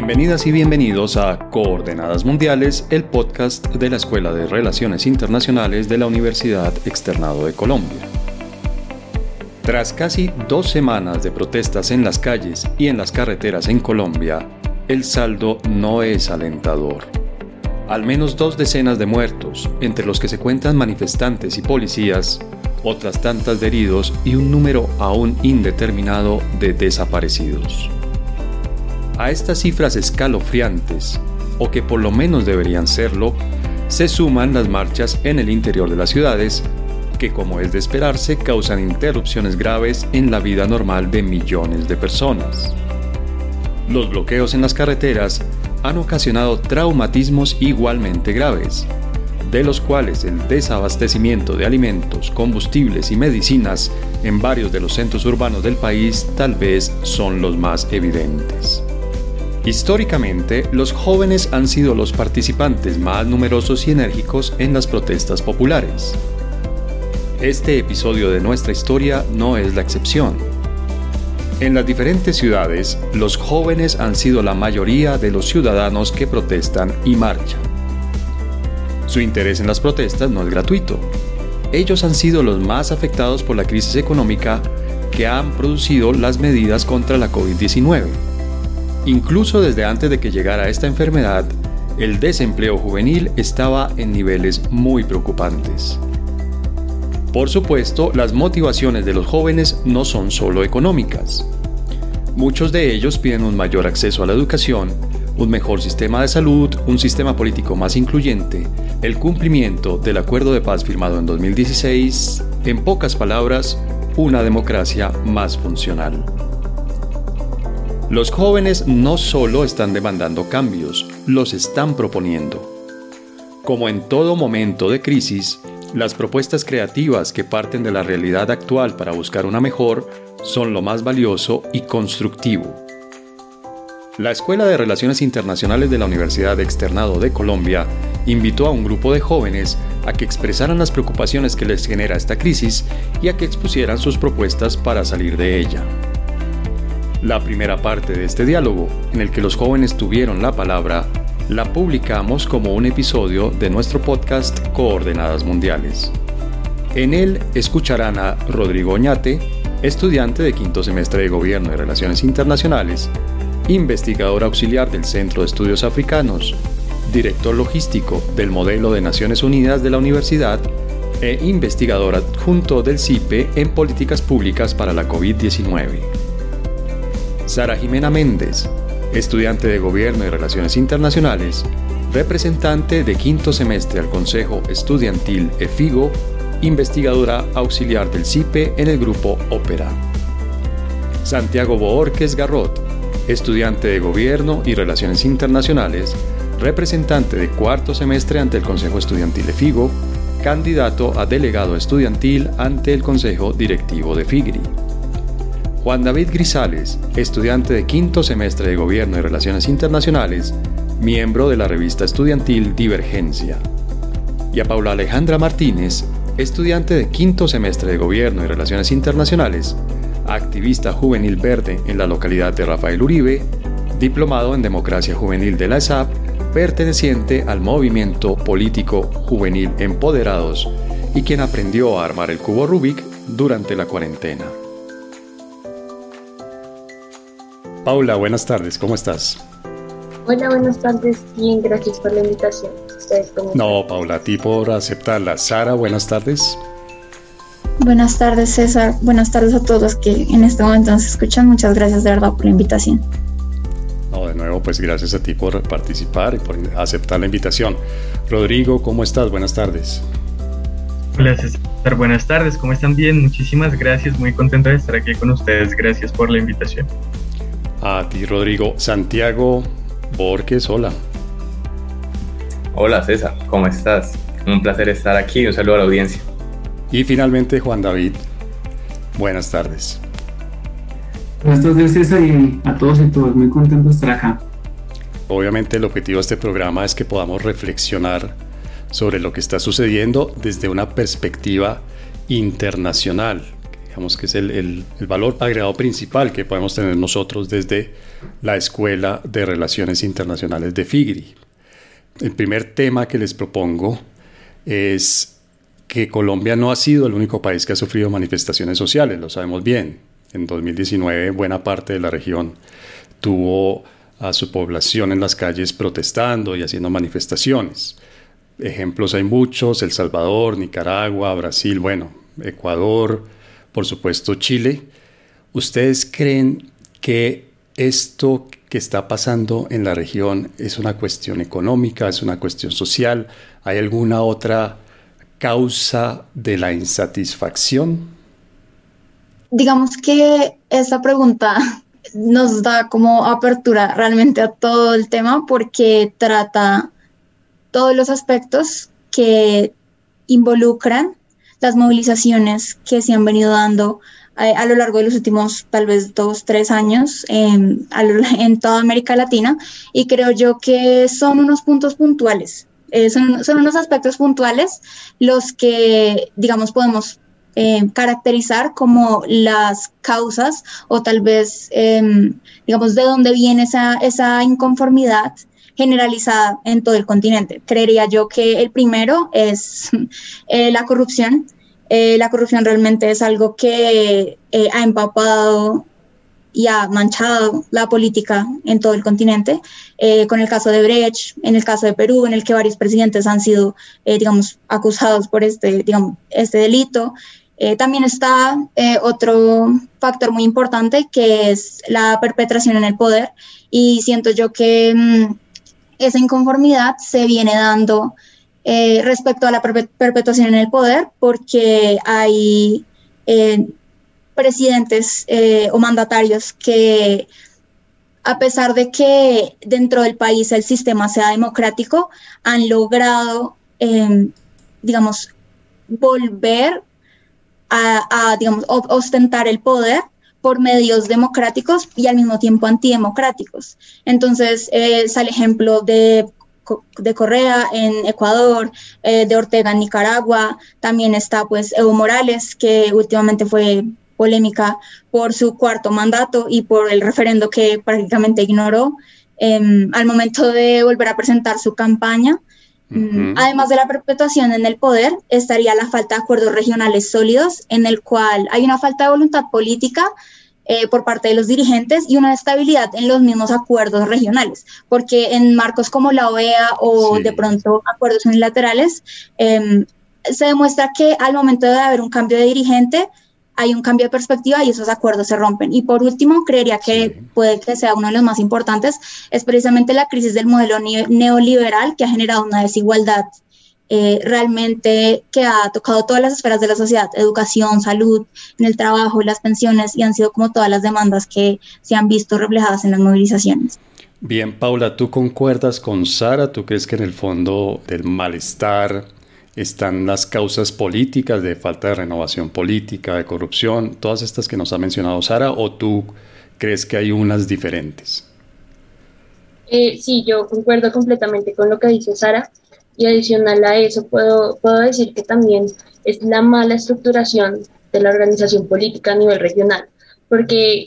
Bienvenidas y bienvenidos a Coordenadas Mundiales, el podcast de la Escuela de Relaciones Internacionales de la Universidad Externado de Colombia. Tras casi dos semanas de protestas en las calles y en las carreteras en Colombia, el saldo no es alentador. Al menos dos decenas de muertos, entre los que se cuentan manifestantes y policías, otras tantas de heridos y un número aún indeterminado de desaparecidos. A estas cifras escalofriantes, o que por lo menos deberían serlo, se suman las marchas en el interior de las ciudades, que como es de esperarse causan interrupciones graves en la vida normal de millones de personas. Los bloqueos en las carreteras han ocasionado traumatismos igualmente graves, de los cuales el desabastecimiento de alimentos, combustibles y medicinas en varios de los centros urbanos del país tal vez son los más evidentes. Históricamente, los jóvenes han sido los participantes más numerosos y enérgicos en las protestas populares. Este episodio de nuestra historia no es la excepción. En las diferentes ciudades, los jóvenes han sido la mayoría de los ciudadanos que protestan y marchan. Su interés en las protestas no es gratuito. Ellos han sido los más afectados por la crisis económica que han producido las medidas contra la COVID-19 Incluso desde antes de que llegara esta enfermedad, el desempleo juvenil estaba en niveles muy preocupantes. Por supuesto, las motivaciones de los jóvenes no son solo económicas. Muchos de ellos piden un mayor acceso a la educación, un mejor sistema de salud, un sistema político más incluyente, el cumplimiento del acuerdo de paz firmado en 2016, en pocas palabras, una democracia más funcional. Los jóvenes no solo están demandando cambios, los están proponiendo. Como en todo momento de crisis, las propuestas creativas que parten de la realidad actual para buscar una mejor son lo más valioso y constructivo. La Escuela de Relaciones Internacionales de la Universidad Externado de Colombia invitó a un grupo de jóvenes a que expresaran las preocupaciones que les genera esta crisis y a que expusieran sus propuestas para salir de ella. La primera parte de este diálogo, en el que los jóvenes tuvieron la palabra, la publicamos como un episodio de nuestro podcast Coordenadas Mundiales. En él escucharán a Rodrigo Oñate, estudiante de quinto semestre de Gobierno y Relaciones Internacionales, investigador auxiliar del Centro de Estudios Africanos, director logístico del Modelo de Naciones Unidas de la Universidad e investigador adjunto del CIPE en Políticas Públicas para la COVID-19. Sara Jimena Méndez, estudiante de Gobierno y Relaciones Internacionales, representante de quinto semestre al Consejo Estudiantil EFIGO, investigadora auxiliar del CIPE en el grupo Ópera. Santiago Boorques Garrot, estudiante de Gobierno y Relaciones Internacionales, representante de cuarto semestre ante el Consejo Estudiantil EFIGO, candidato a delegado estudiantil ante el Consejo Directivo de FIGRI. Juan David Grisales, estudiante de quinto semestre de Gobierno y Relaciones Internacionales, miembro de la revista estudiantil Divergencia. Y a Paula Alejandra Martínez, estudiante de quinto semestre de Gobierno y Relaciones Internacionales, activista juvenil verde en la localidad de Rafael Uribe, diplomado en Democracia Juvenil de la ESAP, perteneciente al movimiento político juvenil Empoderados y quien aprendió a armar el cubo Rubik durante la cuarentena. Paula, buenas tardes, ¿cómo estás? Hola, buenas tardes, bien, gracias por la invitación. no, Paula, a ti por aceptarla. Sara, buenas tardes. Buenas tardes, César. Buenas tardes a todos que en este momento nos escuchan. Muchas gracias de verdad por la invitación. No, de nuevo, pues gracias a ti por participar y por aceptar la invitación. Rodrigo, ¿cómo estás? Buenas tardes. Hola César, buenas tardes, ¿cómo están? Bien, muchísimas gracias, muy contento de estar aquí con ustedes, gracias por la invitación. A ti, Rodrigo. Santiago Borges, hola. Hola, César, ¿cómo estás? Un placer estar aquí. Un saludo a la audiencia. Y finalmente, Juan David. Buenas tardes. Buenas tardes, César, y a todos y todas. Muy contento de estar acá. Obviamente, el objetivo de este programa es que podamos reflexionar sobre lo que está sucediendo desde una perspectiva internacional, digamos que es el, valor agregado principal que podemos tener nosotros desde la Escuela de Relaciones Internacionales de FIGRI. El primer tema que les propongo es que Colombia no ha sido el único país que ha sufrido manifestaciones sociales, lo sabemos bien. En 2019 buena parte de la región tuvo a su población en las calles protestando y haciendo manifestaciones. Ejemplos hay muchos, El Salvador, Nicaragua, Brasil, bueno, Ecuador, por supuesto Chile. ¿Ustedes creen que esto que está pasando en la región es una cuestión económica, es una cuestión social? ¿Hay alguna otra causa de la insatisfacción? Digamos que esa pregunta nos da como apertura realmente a todo el tema porque trata todos los aspectos que involucran las movilizaciones que se han venido dando eh, a lo largo de los últimos tal vez dos, tres años en toda América Latina y creo yo que son unos puntos puntuales, eh, son, son, unos aspectos puntuales los que, digamos, podemos eh, caracterizar como las causas o tal vez, em, digamos, de dónde viene esa, esa inconformidad generalizada en todo el continente. Creería yo que el primero es eh, la corrupción. Eh, la corrupción realmente es algo que eh, ha empapado y ha manchado la política en todo el continente, con el caso de Brecht, en el caso de Perú, en el que varios presidentes han sido, digamos, acusados por este, digamos, este delito. también está otro factor muy importante que es la perpetración en el poder y siento yo que mm, esa inconformidad se viene dando eh, respecto a la perpetuación en el poder porque hay eh, presidentes eh, o mandatarios que a pesar de que dentro del país el sistema sea democrático, han logrado, em, digamos, volver a, a, digamos, ostentar el poder por medios democráticos y al mismo tiempo antidemocráticos. Entonces, eh, sale ejemplo de, de Correa en Ecuador, eh, de Ortega en Nicaragua, también está pues Evo Morales, que últimamente fue polémica por su cuarto mandato y por el referendo que prácticamente ignoró em, al momento de volver a presentar su campaña. Mm, además de la perpetuación en el poder, estaría la falta de acuerdos regionales sólidos, en el cual hay una falta de voluntad política eh, por parte de los dirigentes y una estabilidad en los mismos acuerdos regionales, porque en marcos como la OEA o de pronto acuerdos unilaterales, em, se demuestra que al momento de haber un cambio de dirigente, hay un cambio de perspectiva y esos acuerdos se rompen. Y por último, creería que puede que sea uno de los más importantes, es precisamente la crisis del modelo neoliberal que ha generado una desigualdad eh, realmente que ha tocado todas las esferas de la sociedad, educación, salud, en el trabajo, las pensiones, y han sido como todas las demandas que se han visto reflejadas en las movilizaciones. Bien, Paula, ¿tú concuerdas con Sara? ¿Tú crees que en el fondo del malestar están las causas políticas de falta de renovación política, de corrupción, todas estas que nos ha mencionado Sara, o tú crees que hay unas diferentes? Eh, sí, yo concuerdo completamente con lo que dice Sara y adicional a eso puedo, puedo decir que también es la mala estructuración de la organización política a nivel regional, porque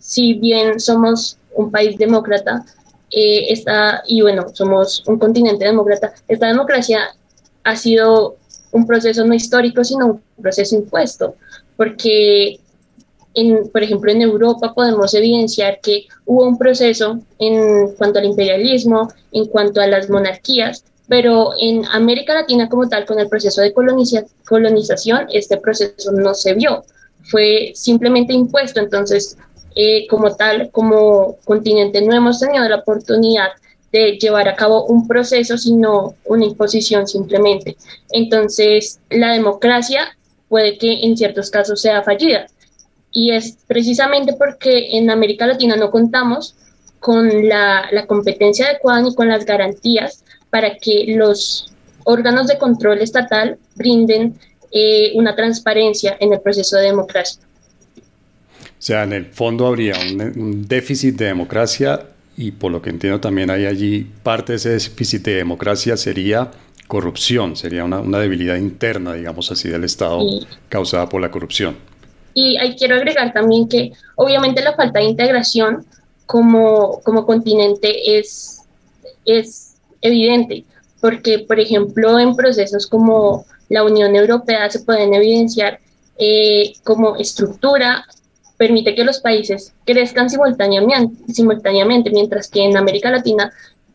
si bien somos un país demócrata, eh, está, y bueno, somos un continente demócrata, esta democracia ha sido un proceso no histórico, sino un proceso impuesto, porque, en, por ejemplo, en Europa podemos evidenciar que hubo un proceso en cuanto al imperialismo, en cuanto a las monarquías, pero en América Latina como tal, con el proceso de colonización, este proceso no se vio, fue simplemente impuesto, entonces, eh, como tal, como continente no hemos tenido la oportunidad de llevar a cabo un proceso, sino una imposición simplemente. Entonces, la democracia puede que en ciertos casos sea fallida. Y es precisamente porque en América Latina no contamos con la, competencia adecuada ni con las garantías para que los órganos de control estatal brinden eh, una transparencia en el proceso de democracia. O sea, en el fondo habría un déficit de democracia y por lo que entiendo también hay allí parte de ese déficit de democracia sería corrupción, sería una, debilidad interna, digamos así, del Estado causada por la corrupción. Y ahí quiero agregar también que obviamente la falta de integración como, como continente es, es evidente, porque por ejemplo en procesos como la Unión Europea se pueden evidenciar eh, como estructura permite que los países crezcan simultáneamente, simultáneamente, mientras que en América Latina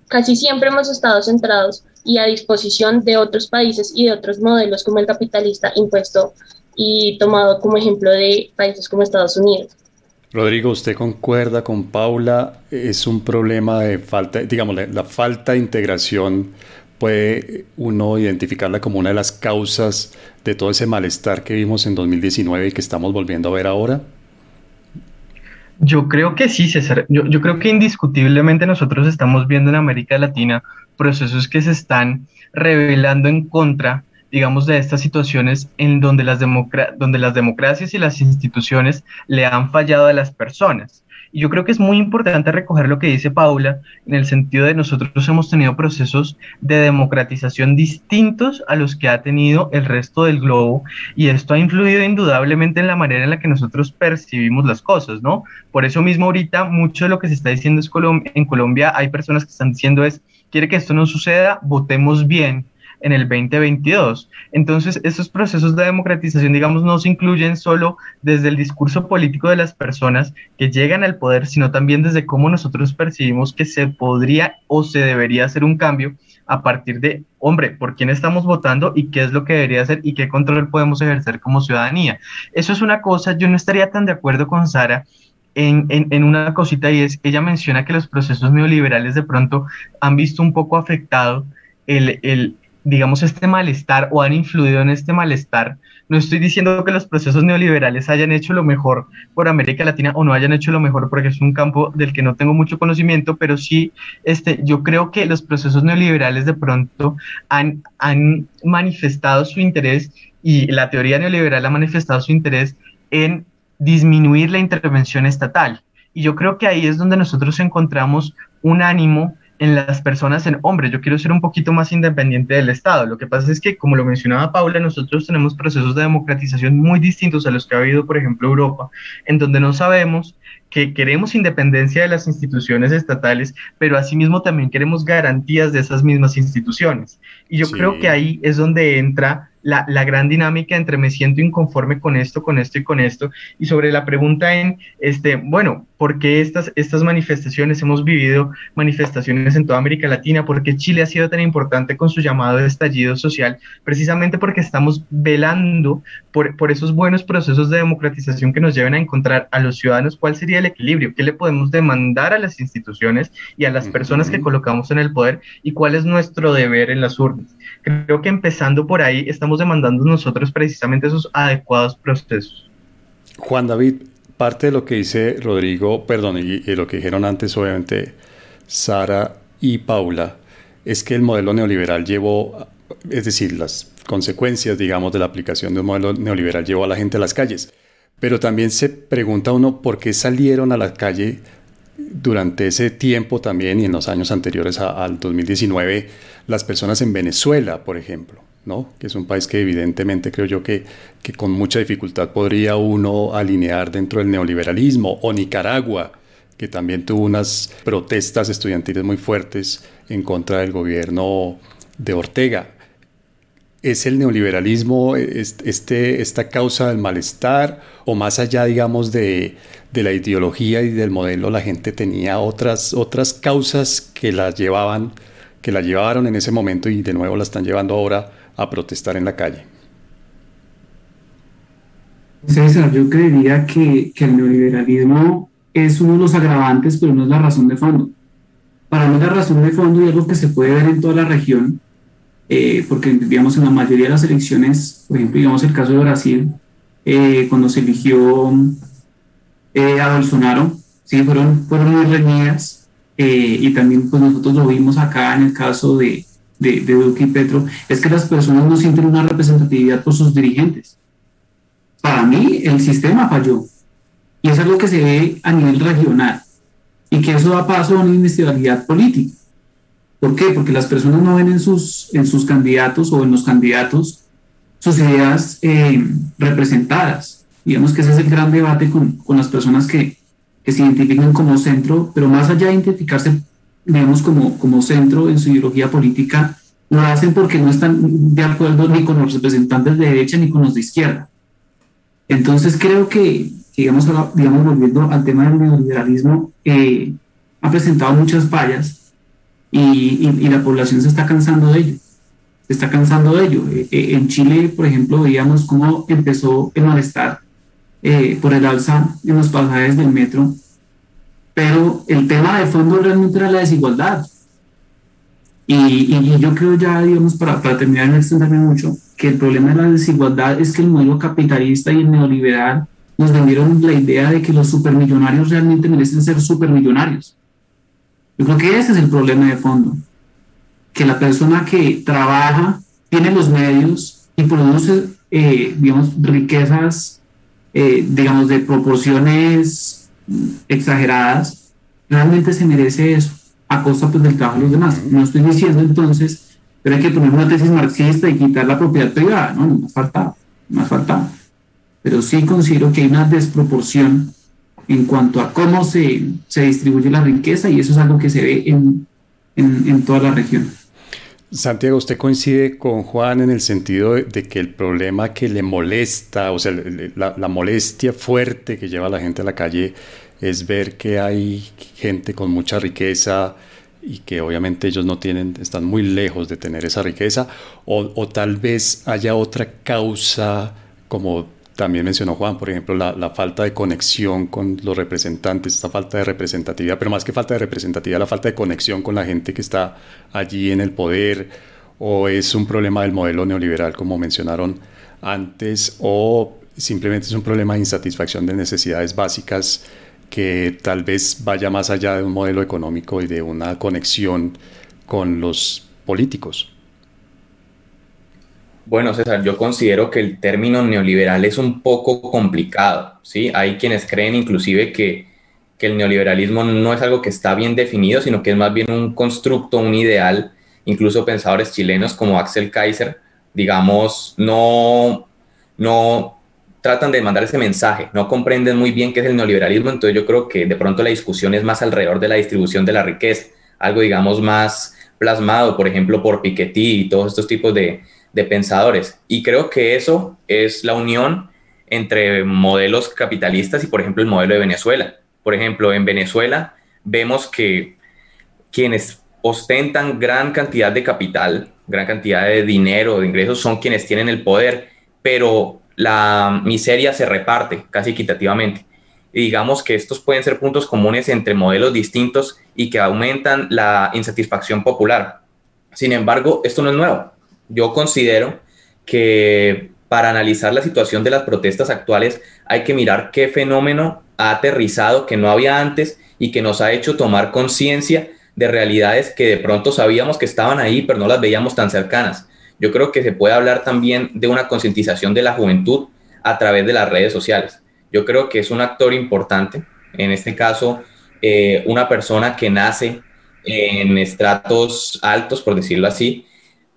casi siempre hemos estado centrados y a disposición de otros países y de otros modelos como el capitalista impuesto y tomado como ejemplo de países como Estados Unidos. Rodrigo, ¿usted concuerda con Paula? ¿Es un problema de falta, digamos, la, falta de integración puede uno identificarla como una de las causas de todo ese malestar que vimos en 2019 y que estamos volviendo a ver ahora? Yo creo que sí, César. Yo, yo, creo que indiscutiblemente nosotros estamos viendo en América Latina procesos que se están revelando en contra, digamos, de estas situaciones en donde las, donde las democracias y las instituciones le han fallado a las personas. Yo creo que es muy importante recoger lo que dice Paula, en el sentido de nosotros hemos tenido procesos de democratización distintos a los que ha tenido el resto del globo, y esto ha influido indudablemente en la manera en la que nosotros percibimos las cosas, ¿no? Por eso mismo ahorita mucho de lo que se está diciendo es en Colombia hay personas que están diciendo es, quiere que esto no suceda, votemos bien, en el 2022. Entonces, estos procesos de democratización, digamos, no se incluyen solo desde el discurso político de las personas que llegan al poder, sino también desde cómo nosotros percibimos que se podría o se debería hacer un cambio a partir de, hombre, por quién estamos votando y qué es lo que debería hacer y qué control podemos ejercer como ciudadanía. Eso es una cosa, yo no estaría tan de acuerdo con Sara en, en, en, una cosita y es, ella menciona que los procesos neoliberales de pronto han visto un poco afectado el, el, digamos, este malestar o han influido en este malestar. No estoy diciendo que los procesos neoliberales hayan hecho lo mejor por América Latina o no hayan hecho lo mejor porque es un campo del que no tengo mucho conocimiento, pero sí, este, yo creo que los procesos neoliberales de pronto han, han manifestado su interés y la teoría neoliberal ha manifestado su interés en disminuir la intervención estatal. Y yo creo que ahí es donde nosotros encontramos un ánimo en las personas en, hombre, yo quiero ser un poquito más independiente del Estado. Lo que pasa es que, como lo mencionaba Paula, nosotros tenemos procesos de democratización muy distintos a los que ha habido, por ejemplo, Europa, en donde no sabemos que queremos independencia de las instituciones estatales, pero asimismo también queremos garantías de esas mismas instituciones. Y yo creo que ahí es donde entra la, la, gran dinámica entre me siento inconforme con esto, con esto y con esto. Y sobre la pregunta en, este, bueno, ¿por qué estas, estas manifestaciones? Hemos vivido manifestaciones en toda América Latina, ¿por qué Chile ha sido tan importante con su llamado de estallido social? Precisamente porque estamos velando por, por esos buenos procesos de democratización que nos lleven a encontrar a los ciudadanos cuál sería el equilibrio, qué le podemos demandar a las instituciones y a las personas que colocamos en el poder y cuál es nuestro deber en las urnas. Creo que empezando por ahí estamos demandando nosotros precisamente esos adecuados procesos. Juan David, parte de lo que dice Rodrigo, perdón, y, lo que dijeron antes, obviamente, Sara y Paula, es que el modelo neoliberal llevó, es decir, las consecuencias, digamos, de la aplicación de un modelo neoliberal llevó a la gente a las calles. Pero también se pregunta uno por qué salieron a la calle durante ese tiempo también y en los años anteriores al 2019 las personas en Venezuela, por ejemplo, ¿no? que es un país que evidentemente creo yo que, que con mucha dificultad podría uno alinear dentro del neoliberalismo, o Nicaragua, que también tuvo unas protestas estudiantiles muy fuertes en contra del gobierno de Ortega. ¿Es el neoliberalismo este, esta causa del malestar o más allá, digamos, de, de, la ideología y del modelo, la gente tenía otras, otras causas que la llevaban que la llevaron en ese momento y de nuevo la están llevando ahora a protestar en la calle? César, yo creería que, que el neoliberalismo es uno de los agravantes, pero no es la razón de fondo. Para mí la razón de fondo y algo que se puede ver en toda la región, eh, porque digamos en la mayoría de las elecciones, por ejemplo, digamos el caso de Brasil, eh, cuando se eligió eh, a Bolsonaro, sí, fueron, fueron muy reñidas, eh, y también pues nosotros lo vimos acá en el caso de, de, de, Duque y Petro, es que las personas no sienten una representatividad por sus dirigentes. Para mí el sistema falló y es algo que se ve a nivel regional y que eso da paso a una inestabilidad política. ¿Por qué? Porque las personas no ven en sus, en sus candidatos o en los candidatos sus ideas eh, representadas. Digamos que ese es el gran debate con, con las personas que, que se identifican como centro, pero más allá de identificarse, digamos, como, como centro en su ideología política, lo hacen porque no están de acuerdo ni con los representantes de derecha ni con los de izquierda. Entonces creo que, digamos, digamos volviendo al tema del neoliberalismo, eh, ha presentado muchas fallas y, y, la población se está cansando de ello. Se está cansando de ello. Eh, eh, en Chile, por ejemplo, veíamos cómo empezó el malestar por el alza en los pasajes del metro, pero el tema de fondo realmente era la desigualdad. Y, yo creo ya, digamos, para, para terminar, no extenderme mucho, que el problema de la desigualdad es que el modelo capitalista y el neoliberal nos vendieron la idea de que los supermillonarios realmente merecen ser supermillonarios. Yo creo que ese es el problema de fondo, que la persona que trabaja, tiene los medios y produce, eh, digamos, riquezas, eh, digamos, de proporciones exageradas, realmente se merece eso a costa pues, del trabajo de los demás. No estoy diciendo entonces, pero hay que poner una tesis marxista y quitar la propiedad privada, ¿no? Más faltaba, más faltaba. Pero sí considero que hay una desproporción en cuanto a cómo se, se distribuye la riqueza y eso es algo que se ve en, en, en toda la región. Santiago, ¿usted coincide con Juan en el sentido de, que el problema que le molesta, o sea, la, la, molestia fuerte que lleva a la gente a la calle es ver que hay gente con mucha riqueza y que obviamente ellos no tienen, están muy lejos de tener esa riqueza, o, tal vez haya otra causa como también mencionó Juan, por ejemplo, la, la, falta de conexión con los representantes, esta falta de representatividad, pero más que falta de representatividad, la falta de conexión con la gente que está allí en el poder, o es un problema del modelo neoliberal, como mencionaron antes, o simplemente es un problema de insatisfacción de necesidades básicas que tal vez vaya más allá de un modelo económico y de una conexión con los políticos. Bueno, César, yo considero que el término neoliberal es un poco complicado, ¿sí? Hay quienes creen inclusive que, que, el neoliberalismo no es algo que está bien definido, sino que es más bien un constructo, un ideal. Incluso pensadores chilenos como Axel Kaiser, digamos, no, no tratan de mandar ese mensaje, no comprenden muy bien qué es el neoliberalismo, entonces yo creo que de pronto la discusión es más alrededor de la distribución de la riqueza, algo digamos más plasmado, por ejemplo, por Piketty y todos estos tipos de, de pensadores. Y creo que eso es la unión entre modelos capitalistas y, por ejemplo, el modelo de Venezuela. Por ejemplo, en Venezuela vemos que quienes ostentan gran cantidad de capital, gran cantidad de dinero, de ingresos, son quienes tienen el poder, pero la miseria se reparte casi equitativamente. Digamos que estos pueden ser puntos comunes entre modelos distintos y que aumentan la insatisfacción popular. Sin embargo, esto no es nuevo yo considero que para analizar la situación de las protestas actuales hay que mirar qué fenómeno ha aterrizado que no había antes y que nos ha hecho tomar conciencia de realidades que de pronto sabíamos que estaban ahí, pero no las veíamos tan cercanas. Yo creo que se puede hablar también de una concientización de la juventud a través de las redes sociales. Yo creo que es un actor importante, en este caso, eh, una persona que nace en estratos altos, por decirlo así,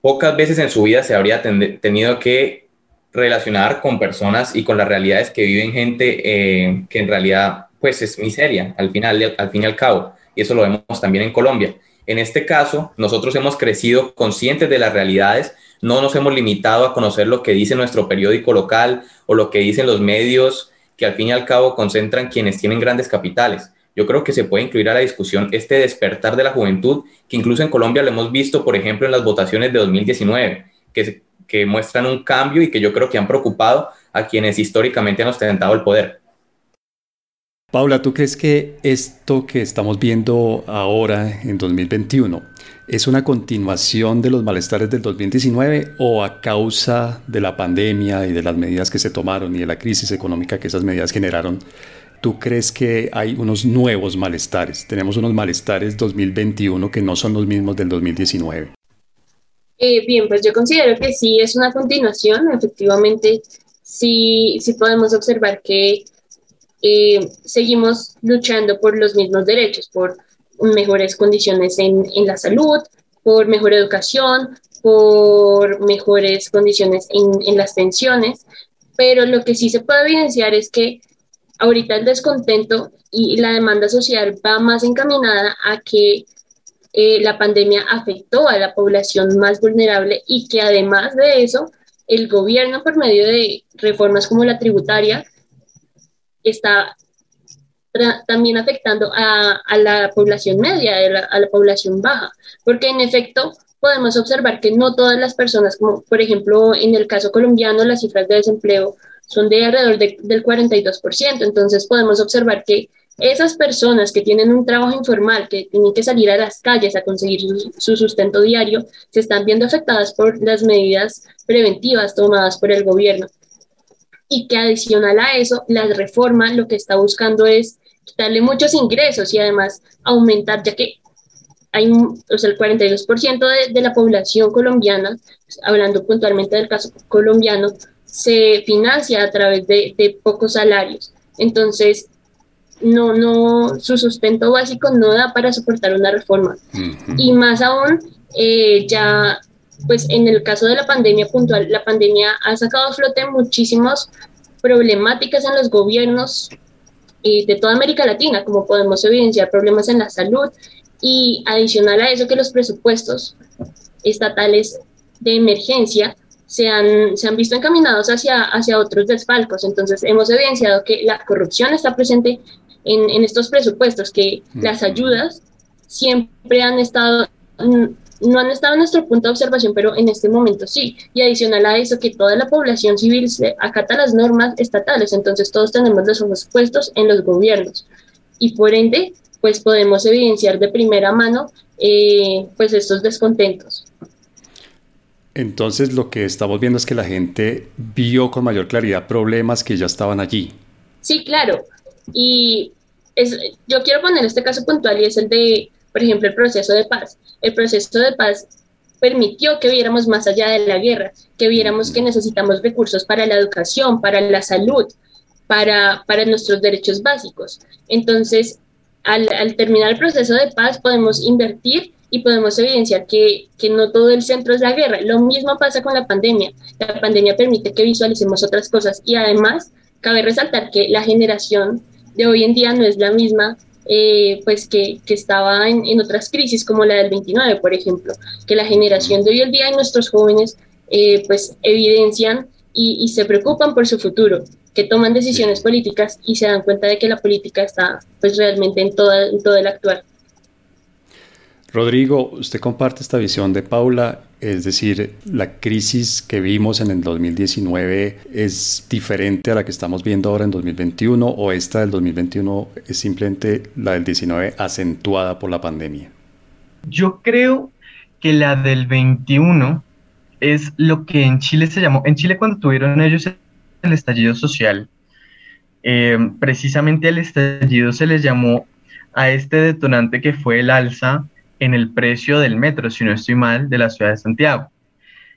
pocas veces en su vida se habría tenido que relacionar con personas y con las realidades que viven gente eh, que en realidad pues es miseria al final al fin y al cabo. Y eso lo vemos también en Colombia. En este caso nosotros hemos crecido conscientes de las realidades no nos hemos limitado a conocer lo que dice nuestro periódico local o lo que dicen los medios que al fin y al cabo concentran quienes tienen grandes capitales yo creo que se puede incluir a la discusión este despertar de la juventud, que incluso en Colombia lo hemos visto, por ejemplo, en las votaciones de 2019, que, que muestran un cambio y que yo creo que han preocupado a quienes históricamente han ostentado el poder. Paula, ¿tú crees que esto que estamos viendo ahora en 2021 es una continuación de los malestares del 2019 o a causa de la pandemia y de las medidas que se tomaron y de la crisis económica que esas medidas generaron? ¿Tú crees que hay unos nuevos malestares? Tenemos unos malestares 2021 que no son los mismos del 2019. Eh, bien, pues yo considero que sí es una continuación. Efectivamente, sí, sí podemos observar que eh, seguimos luchando por los mismos derechos, por mejores condiciones en, en, la salud, por mejor educación, por mejores condiciones en, en las pensiones, pero lo que sí se puede evidenciar es que ahorita el descontento y la demanda social va más encaminada a que eh, la pandemia afectó a la población más vulnerable y que además de eso, el gobierno por medio de reformas como la tributaria está también afectando a, la población media, a la, población baja, porque en efecto podemos observar que no todas las personas, como por ejemplo en el caso colombiano, las cifras de desempleo son de alrededor del 42%, entonces podemos observar que esas personas que tienen un trabajo informal, que tienen que salir a las calles a conseguir su, sustento diario, se están viendo afectadas por las medidas preventivas tomadas por el gobierno. Y que adicional a eso, la reforma lo que está buscando es quitarle muchos ingresos y además aumentar, ya que hay o sea, el 42% de, de la población colombiana, hablando puntualmente del caso colombiano, se financia a través de, de pocos salarios. Entonces, no, no, su sustento básico no da para soportar una reforma. Y más aún, eh, ya, pues en el caso de la pandemia puntual, la pandemia ha sacado a flote muchísimas problemáticas en los gobiernos y de toda América Latina, como podemos evidenciar problemas en la salud y adicional a eso que los presupuestos estatales de emergencia se han, se han visto encaminados hacia, hacia otros desfalcos. Entonces hemos evidenciado que la corrupción está presente en, en estos presupuestos, que las ayudas siempre han estado, no han estado en nuestro punto de observación, pero en este momento sí. Y adicional a eso, que toda la población civil se acata las normas estatales, entonces todos tenemos los ojos puestos en los gobiernos. Y por ende, pues podemos evidenciar de primera mano eh, pues estos descontentos. Entonces lo que estamos viendo es que la gente vio con mayor claridad problemas que ya estaban allí. Sí, claro. Y yo quiero poner este caso puntual y es el de, por ejemplo, el proceso de paz. El proceso de paz permitió que viéramos más allá de la guerra, que viéramos que necesitamos recursos para la educación, para la salud, para, para nuestros derechos básicos. Entonces, al, al, terminar el proceso de paz, podemos invertir y podemos evidenciar que, que, no todo el centro es la guerra. Lo mismo pasa con la pandemia. La pandemia permite que visualicemos otras cosas y además cabe resaltar que la generación de hoy en día no es la misma eh, pues que, que estaba en, en, otras crisis como la del 29, por ejemplo, que la generación de hoy en día y nuestros jóvenes eh, pues evidencian y, y, se preocupan por su futuro, que toman decisiones políticas y se dan cuenta de que la política está pues realmente en, toda, en todo el actual. Rodrigo, usted comparte esta visión de Paula, es decir, la crisis que vimos en el 2019 es diferente a la que estamos viendo ahora en 2021 o esta del 2021 es simplemente la del 19 acentuada por la pandemia. Yo creo que la del 21 es lo que en Chile se llamó, en Chile cuando tuvieron ellos el estallido social, eh, precisamente al estallido se les llamó a este detonante que fue el alza en el precio del metro, si no estoy mal, de la ciudad de Santiago.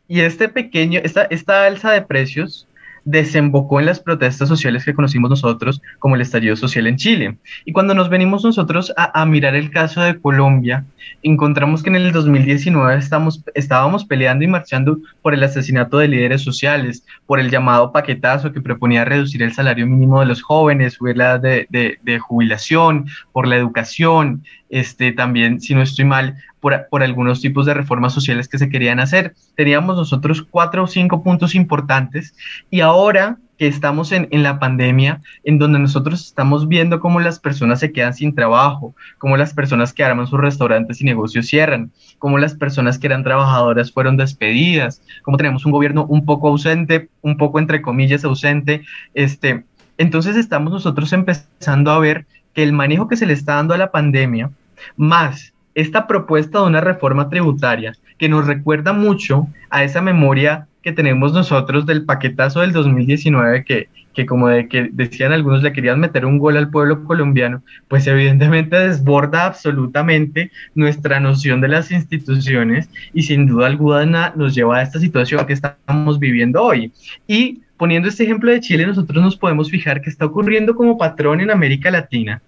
Y este pequeño, esta, esta alza de precios desembocó en las protestas sociales que conocimos nosotros como el estallido social en Chile. Y cuando nos venimos nosotros a, mirar el caso de Colombia, encontramos que en el 2019 estamos, estábamos peleando y marchando por el asesinato de líderes sociales, por el llamado paquetazo que proponía reducir el salario mínimo de los jóvenes, subir la de, de jubilación, por la educación, este, también, si no estoy mal, por, por, algunos tipos de reformas sociales que se querían hacer. Teníamos nosotros cuatro o cinco puntos importantes y ahora que estamos en, en, la pandemia, en donde nosotros estamos viendo cómo las personas se quedan sin trabajo, cómo las personas que arman sus restaurantes y negocios cierran, cómo las personas que eran trabajadoras fueron despedidas, cómo tenemos un gobierno un poco ausente, un poco entre comillas ausente, este, entonces estamos nosotros empezando a ver que el manejo que se le está dando a la pandemia, más esta propuesta de una reforma tributaria que nos recuerda mucho a esa memoria que tenemos nosotros del paquetazo del 2019 que, que como de que decían algunos le querían meter un gol al pueblo colombiano, pues evidentemente desborda absolutamente nuestra noción de las instituciones y sin duda alguna nos lleva a esta situación que estamos viviendo hoy. Y poniendo este ejemplo de Chile, nosotros nos podemos fijar que está ocurriendo como patrón en América Latina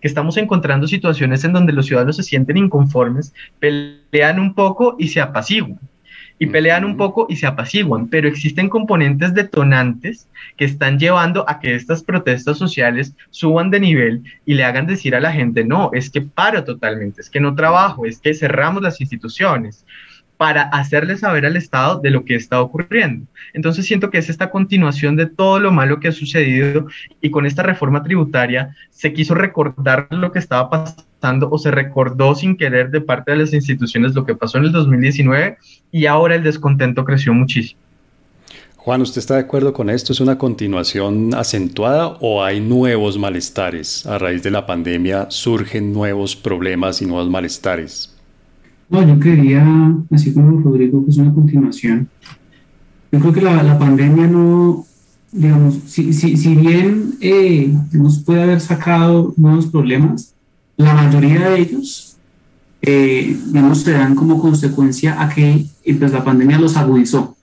que estamos encontrando situaciones en donde los ciudadanos se sienten inconformes, pelean un poco y se apaciguan. y pelean un poco y se apaciguan, pero existen componentes detonantes que están llevando a que estas protestas sociales suban de nivel y le hagan decir a la gente, no, es que paro totalmente, es que no trabajo, es que cerramos las instituciones para hacerle saber al Estado de lo que está ocurriendo. Entonces siento que es esta continuación de todo lo malo que ha sucedido y con esta reforma tributaria se quiso recordar lo que estaba pasando o se recordó sin querer de parte de las instituciones lo que pasó en el 2019 y ahora el descontento creció muchísimo. Juan, ¿usted está de acuerdo con esto? ¿Es una continuación acentuada o hay nuevos malestares? A raíz de la pandemia surgen nuevos problemas y nuevos malestares. No, yo creería, así como Rodrigo, que es una continuación. Yo creo que la, la pandemia no, digamos, si, si, si bien eh, nos puede haber sacado nuevos problemas, la mayoría de ellos, eh, digamos, se dan como consecuencia a que pues, la pandemia los agudizó.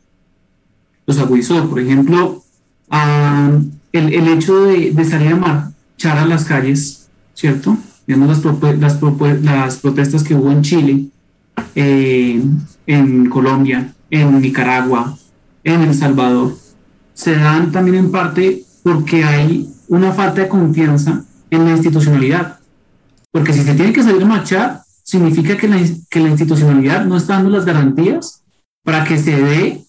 Los agudizó, por ejemplo, el, el, hecho de, de, salir a marchar a las calles, ¿cierto? Digamos, las, las, las protestas que hubo en Chile, eh, en Colombia, en Nicaragua, en El Salvador, se dan también en parte porque hay una falta de confianza en la institucionalidad. Porque si se tiene que salir a marchar, significa que la, que la institucionalidad no está dando las garantías para que se dé,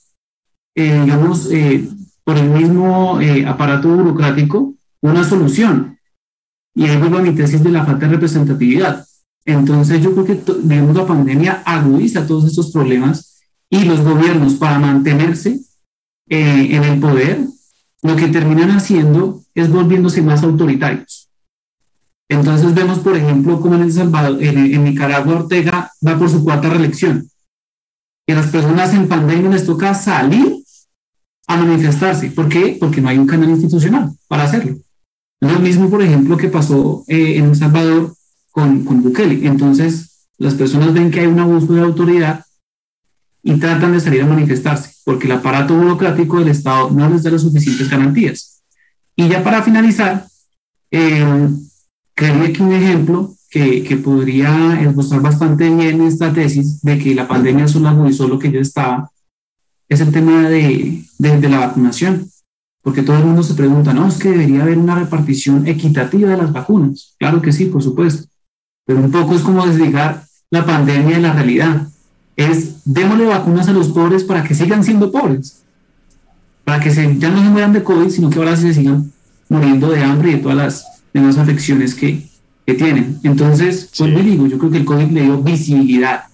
eh, digamos, eh, por el mismo aparato burocrático, una solución. Y ahí vuelvo a mi tesis de la falta de representatividad. Entonces yo creo que digamos, la pandemia agudiza todos estos problemas y los gobiernos para mantenerse eh, en el poder, lo que terminan haciendo es volviéndose más autoritarios. Entonces vemos, por ejemplo, como en El Salvador, en, Nicaragua, Ortega va por su cuarta reelección. Y a las personas en pandemia les toca salir a manifestarse. ¿Por qué? Porque no hay un canal institucional para hacerlo. Lo mismo, por ejemplo, que pasó eh, en El Salvador con, con Bukele. Entonces, las personas ven que hay un abuso de autoridad y tratan de salir a manifestarse, porque el aparato burocrático del Estado no les da las suficientes garantías. Y ya para finalizar, eh, creo que un ejemplo que, que podría ilustrar bastante bien esta tesis de que la pandemia solo agudizó lo que ya estaba, es el tema de, de, de la vacunación porque todo el mundo se pregunta, no, es que debería haber una repartición equitativa de las vacunas. Claro que sí, por supuesto, pero un poco es como desligar la pandemia de la realidad. Es démosle vacunas a los pobres para que sigan siendo pobres, para que se, ya no se mueran de COVID, sino que ahora se sigan muriendo de hambre y de todas las demás afecciones que, que tienen. Entonces, pues me digo, yo creo que el COVID le dio visibilidad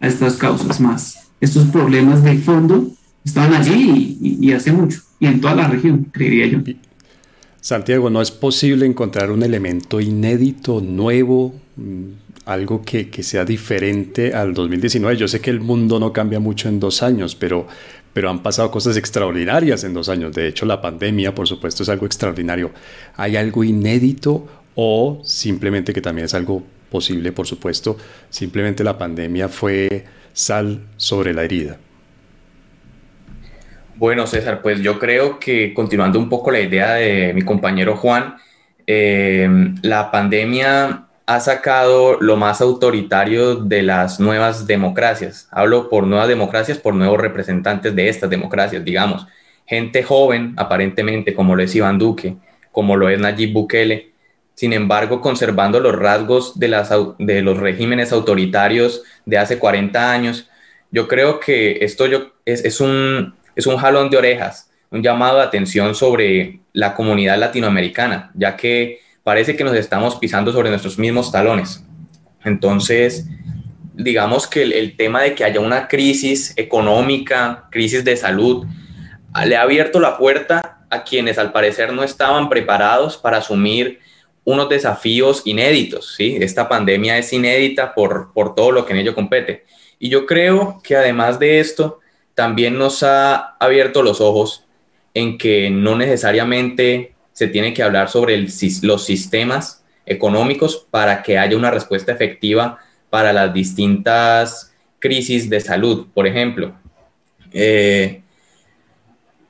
a estas causas más. Estos problemas de fondo estaban allí y, y hace mucho, y en toda la región, creería yo. Santiago, ¿no es posible encontrar un elemento inédito, nuevo, mm, algo que, que, sea diferente al 2019? Yo sé que el mundo no cambia mucho en dos años, pero, pero han pasado cosas extraordinarias en dos años. De hecho, la pandemia, por supuesto, es algo extraordinario. ¿Hay algo inédito o simplemente que también es algo posible, por supuesto, simplemente la pandemia fue sal sobre la herida? Bueno, César, pues yo creo que continuando un poco la idea de mi compañero Juan, eh, la pandemia ha sacado lo más autoritario de las nuevas democracias. Hablo por nuevas democracias, por nuevos representantes de estas democracias, digamos. Gente joven, aparentemente, como lo es Iván Duque, como lo es Nayib Bukele, sin embargo, conservando los rasgos de, las, de los regímenes autoritarios de hace 40 años. Yo creo que esto yo, es un, es un jalón de orejas, un llamado de atención sobre la comunidad latinoamericana, ya que parece que nos estamos pisando sobre nuestros mismos talones. Entonces, digamos que el, tema de que haya una crisis económica, crisis de salud, le ha abierto la puerta a quienes al parecer no estaban preparados para asumir unos desafíos inéditos, ¿sí? Esta pandemia es inédita por, por todo lo que en ello compete. Y yo creo que además de esto, también nos ha abierto los ojos en que no necesariamente se tiene que hablar sobre los sistemas económicos para que haya una respuesta efectiva para las distintas crisis de salud. Por ejemplo, eh,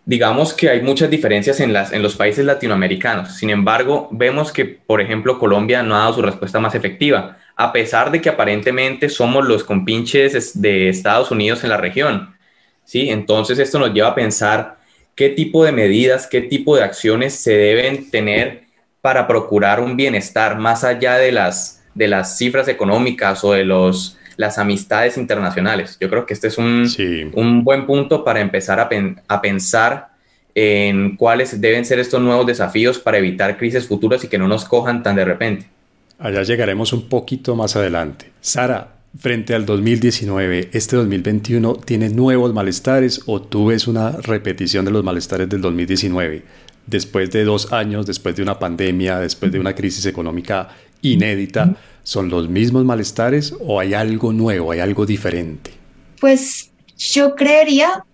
digamos que hay muchas diferencias en, los países latinoamericanos. Sin embargo, vemos que, por ejemplo, Colombia no ha dado su respuesta más efectiva, a pesar de que aparentemente somos los compinches de Estados Unidos en la región ¿sí? Entonces esto nos lleva a pensar qué tipo de medidas, qué tipo de acciones se deben tener para procurar un bienestar más allá de las, de las cifras económicas o de los, las amistades internacionales. Yo creo que este es un, un buen punto para empezar a, a pensar en cuáles deben ser estos nuevos desafíos para evitar crisis futuras y que no nos cojan tan de repente. Allá llegaremos un poquito más adelante. Sara, frente al 2019, ¿este 2021 tiene nuevos malestares o tú ves una repetición de los malestares del 2019? Después de dos años, después de una pandemia, después de una crisis económica inédita, ¿son los mismos malestares o hay algo nuevo, hay algo diferente? Pues yo creería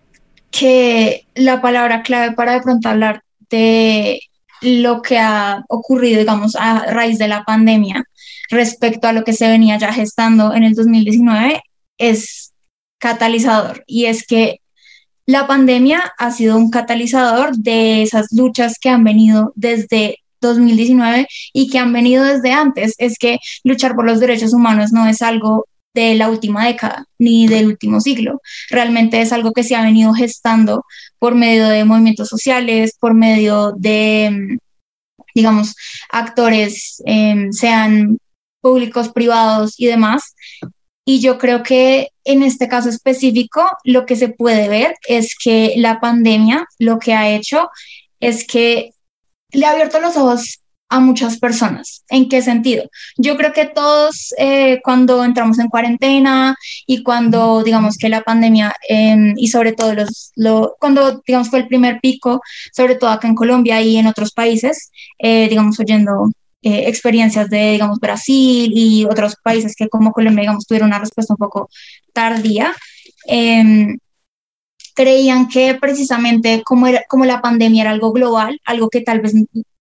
que la palabra clave para de pronto hablar de lo que ha ocurrido, digamos, a raíz de la pandemia respecto a lo que se venía ya gestando en el 2019 es catalizador. Y es que la pandemia ha sido un catalizador de esas luchas que han venido desde 2019 y que han venido desde antes. Es que luchar por los derechos humanos no es algo de la última década ni del último siglo. Realmente es algo que se ha venido gestando por medio de movimientos sociales, por medio de, digamos, actores, em, sean públicos, privados y demás. Y yo creo que en este caso específico lo que se puede ver es que la pandemia lo que ha hecho es que le ha abierto los ojos a muchas personas. ¿En qué sentido? Yo creo que todos eh, cuando entramos en cuarentena y cuando digamos que la pandemia em, y sobre todo los, lo, cuando digamos fue el primer pico, sobre todo acá en Colombia y en otros países, eh, digamos oyendo eh, experiencias de digamos Brasil y otros países que como Colombia digamos tuvieron una respuesta un poco tardía. Em, creían que precisamente como, era, como la pandemia era algo global, algo que tal vez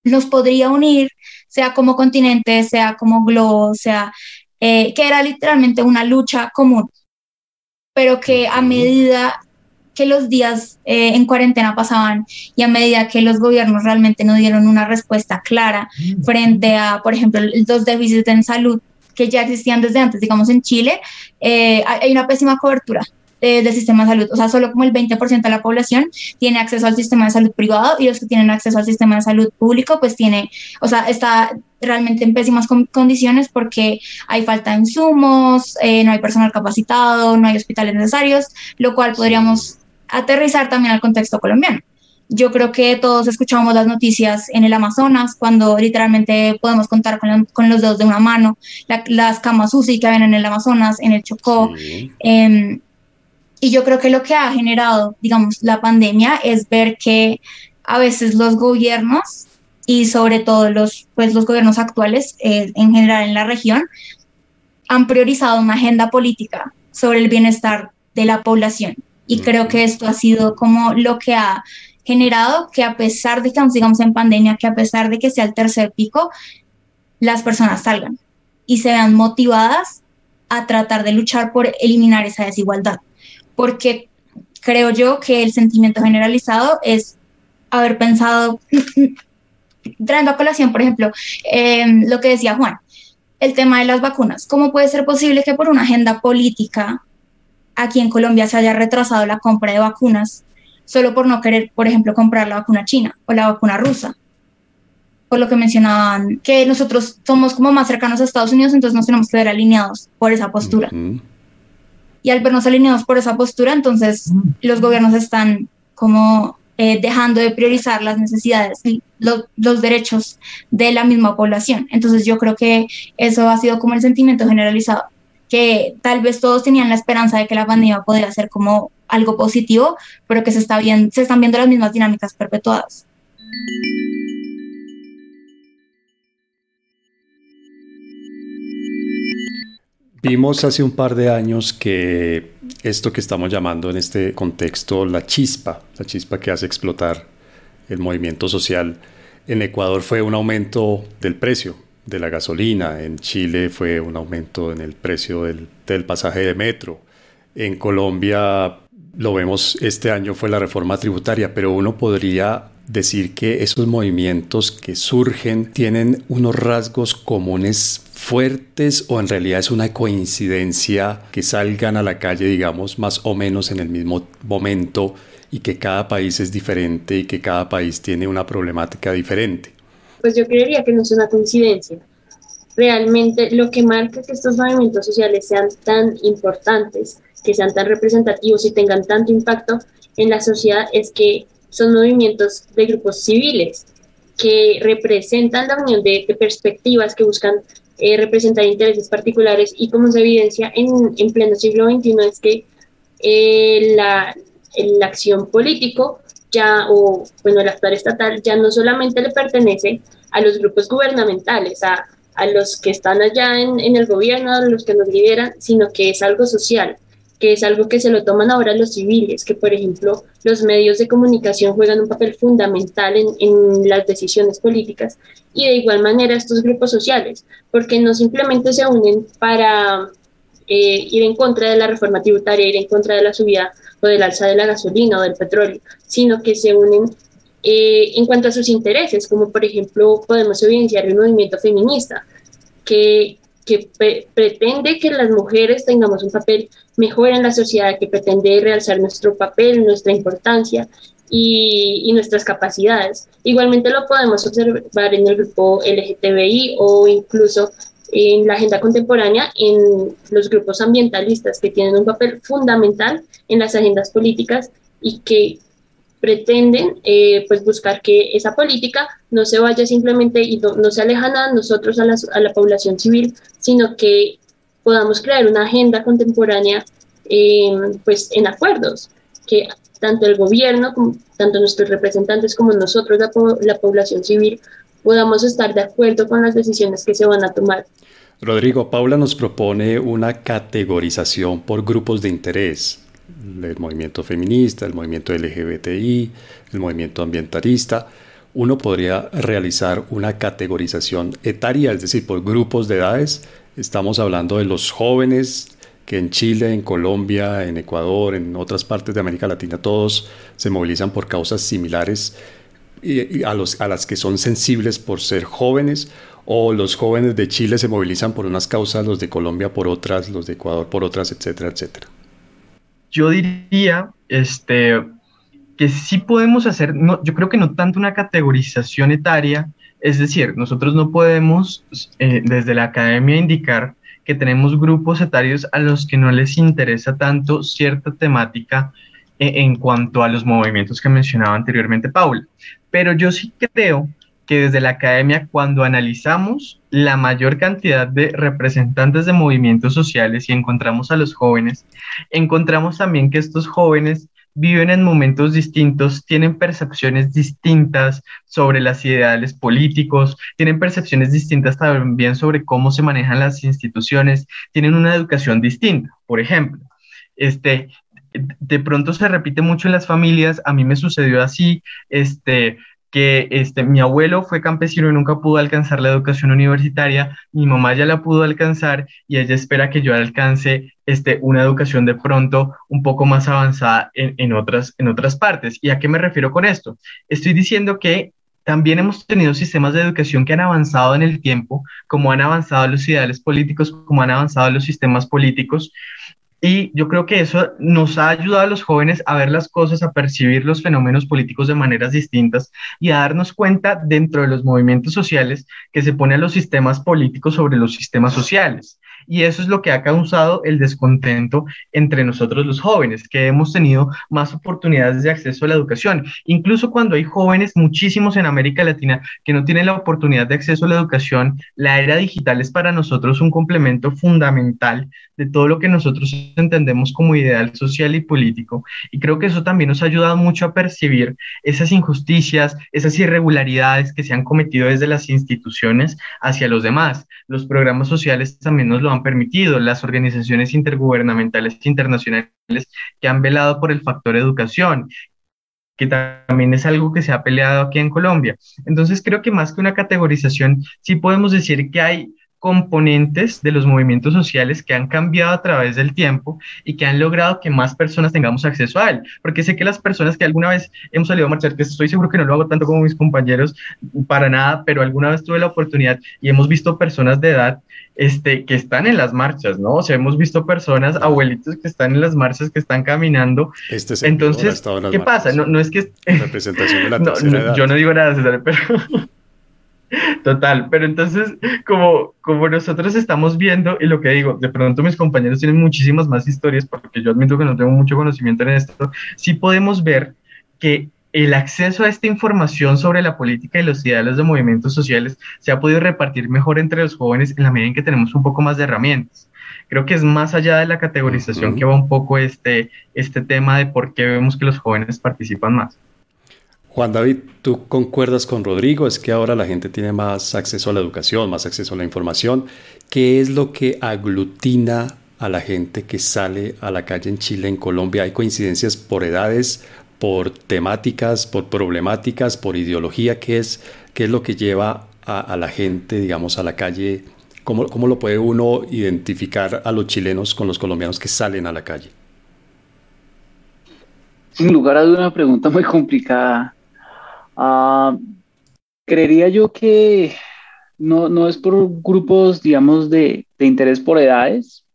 nos podría unir, sea como continente, sea como globo, sea eh, que era literalmente una lucha común, pero que a medida que los días eh, en cuarentena pasaban y a medida que los gobiernos realmente no dieron una respuesta clara mm. frente a, por ejemplo, los déficits en salud que ya existían desde antes, digamos en Chile, eh, hay una pésima cobertura eh, del sistema de salud. O sea, solo como el 20% de la población tiene acceso al sistema de salud privado y los que tienen acceso al sistema de salud público, pues tiene, o sea, está realmente en pésimas condiciones porque hay falta de insumos, eh, no hay personal capacitado, no hay hospitales necesarios, lo cual podríamos aterrizar también al contexto colombiano. Yo creo que todos escuchamos las noticias en el Amazonas, cuando literalmente podemos contar con, los dedos de una mano, las camas UCI que ven en el Amazonas, en el Chocó. Em, y yo creo que lo que ha generado, digamos, la pandemia es ver que a veces los gobiernos y sobre todo los, pues, los gobiernos actuales eh, en general en la región han priorizado una agenda política sobre el bienestar de la población. Y creo que esto ha sido como lo que ha generado que a pesar de que estamos, digamos, en pandemia, que a pesar de que sea el tercer pico, las personas salgan y se vean motivadas a tratar de luchar por eliminar esa desigualdad porque creo yo que el sentimiento generalizado es haber pensado, trayendo a colación, por ejemplo, em, lo que decía Juan, el tema de las vacunas. ¿Cómo puede ser posible que por una agenda política aquí en Colombia se haya retrasado la compra de vacunas solo por no querer, por ejemplo, comprar la vacuna china o la vacuna rusa? Por lo que mencionaban, que nosotros somos como más cercanos a Estados Unidos, entonces nos tenemos que ver alineados por esa postura y al vernos alineados por esa postura, entonces mm. los gobiernos están como eh, dejando de priorizar las necesidades y los, derechos de la misma población. Entonces yo creo que eso ha sido como el sentimiento generalizado, que tal vez todos tenían la esperanza de que la pandemia podría ser como algo positivo, pero que se, está bien, se están viendo las mismas dinámicas perpetuadas. Vimos hace un par de años que esto que estamos llamando en este contexto la chispa, la chispa que hace explotar el movimiento social, en Ecuador fue un aumento del precio de la gasolina, en Chile fue un aumento en el precio del, del pasaje de metro, en Colombia lo vemos este año fue la reforma tributaria, pero uno podría decir que esos movimientos que surgen tienen unos rasgos comunes fuertes o en realidad es una coincidencia que salgan a la calle, digamos, más o menos en el mismo momento y que cada país es diferente y que cada país tiene una problemática diferente? Pues yo creería que no es una coincidencia. Realmente lo que marca que estos movimientos sociales sean tan importantes, que sean tan representativos y tengan tanto impacto en la sociedad es que son movimientos de grupos civiles que representan la unión de, perspectivas que buscan eh, representar intereses particulares y como se evidencia en, en pleno siglo XXI es que eh, la, la acción político ya, o bueno, el actual estatal ya no solamente le pertenece a los grupos gubernamentales, a, a los que están allá en, en, el gobierno, a los que nos lideran, sino que es algo social, que es algo que se lo toman ahora los civiles, que por ejemplo los medios de comunicación juegan un papel fundamental en, en las decisiones políticas. Y de igual manera estos grupos sociales, porque no simplemente se unen para eh, ir en contra de la reforma tributaria, ir en contra de la subida o del alza de la gasolina o del petróleo, sino que se unen eh, en cuanto a sus intereses, como por ejemplo podemos evidenciar el movimiento feminista, que, que pretende que las mujeres tengamos un papel mejor en la sociedad, que pretende realzar nuestro papel, nuestra importancia y, y, nuestras capacidades. Igualmente lo podemos observar en el grupo LGTBI o incluso en la agenda contemporánea en los grupos ambientalistas que tienen un papel fundamental en las agendas políticas y que pretenden eh, pues buscar que esa política no se vaya simplemente y no, se alejana a nosotros, a la, a la, población civil, sino que podamos crear una agenda contemporánea eh, pues en acuerdos, que tanto el gobierno, como, tanto nuestros representantes como nosotros, la, la población civil, podamos estar de acuerdo con las decisiones que se van a tomar. Rodrigo, Paula nos propone una categorización por grupos de interés. El movimiento feminista, el movimiento LGBTI, el movimiento ambientalista. Uno podría realizar una categorización etaria, es decir, por grupos de edades. Estamos hablando de los jóvenes que en Chile, en Colombia, en Ecuador, en otras partes de América Latina, todos se movilizan por causas similares a, las que son sensibles por ser jóvenes o los jóvenes de Chile se movilizan por unas causas, los de Colombia por otras, los de Ecuador por otras, etcétera, etcétera. Yo diría este, que sí podemos hacer, no, yo creo que no tanto una categorización etaria, es decir, nosotros no podemos eh, desde la academia indicar que tenemos grupos etarios a los que no les interesa tanto cierta temática en cuanto a los movimientos que mencionaba anteriormente Paula. Pero yo sí creo que desde la academia, cuando analizamos la mayor cantidad de representantes de movimientos sociales y encontramos a los jóvenes, encontramos también que estos jóvenes viven en momentos distintos, tienen percepciones distintas sobre las ideales políticos, tienen percepciones distintas también sobre cómo se manejan las instituciones, tienen una educación distinta. Por ejemplo, este, de pronto se repite mucho en las familias, a mí me sucedió así, este, que este, mi abuelo fue campesino y nunca pudo alcanzar la educación universitaria, mi mamá ya la pudo alcanzar y ella espera que yo alcance este, una educación de pronto un poco más avanzada en, en, otras, en otras partes. ¿Y a qué me refiero con esto? Estoy diciendo que también hemos tenido sistemas de educación que han avanzado en el tiempo, como han avanzado los ideales políticos, como han avanzado los sistemas políticos, y yo creo que eso nos ha ayudado a los jóvenes a ver las cosas, a percibir los fenómenos políticos de maneras distintas y a darnos cuenta dentro de los movimientos sociales que se pone a los sistemas políticos sobre los sistemas sociales y eso es lo que ha causado el descontento entre nosotros los jóvenes, que hemos tenido más oportunidades de acceso a la educación. Incluso cuando hay jóvenes, muchísimos en América Latina, que no tienen la oportunidad de acceso a la educación, la era digital es para nosotros un complemento fundamental de todo lo que nosotros entendemos como ideal social y político. Y creo que eso también nos ha ayudado mucho a percibir esas injusticias, esas irregularidades que se han cometido desde las instituciones hacia los demás. Los programas sociales también nos lo han permitido, las organizaciones intergubernamentales internacionales que han velado por el factor educación, que también es algo que se ha peleado aquí en Colombia. Entonces creo que más que una categorización, sí podemos decir que hay componentes de los movimientos sociales que han cambiado a través del tiempo y que han logrado que más personas tengamos acceso a él. Porque sé que las personas que alguna vez hemos salido a marchar, que estoy seguro que no lo hago tanto como mis compañeros, para nada, pero alguna vez tuve la oportunidad y hemos visto personas de edad este, que están en las marchas, ¿no? O sea, hemos visto personas, abuelitos que están en las marchas, que están caminando. Este Entonces, ¿qué pasa? No, no es que... Representación de la no, Yo no digo nada, César, pero... Total, pero entonces, como, como nosotros estamos viendo, y lo que digo, de pronto mis compañeros tienen muchísimas más historias, porque yo admito que no tengo mucho conocimiento en esto, sí podemos ver que el acceso a esta información sobre la política y los ideales de movimientos sociales se ha podido repartir mejor entre los jóvenes en la medida en que tenemos un poco más de herramientas. Creo que es más allá de la categorización que va un poco este, este tema de por qué vemos que los jóvenes participan más. Juan David, ¿tú concuerdas con Rodrigo? Es que ahora la gente tiene más acceso a la educación, más acceso a la información. ¿Qué es lo que aglutina a la gente que sale a la calle en Chile, en Colombia? ¿Hay coincidencias por edades, por temáticas, por problemáticas, por ideología? ¿Qué es, qué es lo que lleva a, la gente, digamos, a la calle? ¿Cómo, ¿Cómo lo puede uno identificar a los chilenos con los colombianos que salen a la calle? Sin lugar a duda, una pregunta muy complicada. Uh, creería yo que no, no, es por grupos, digamos, de, de, interés por edades,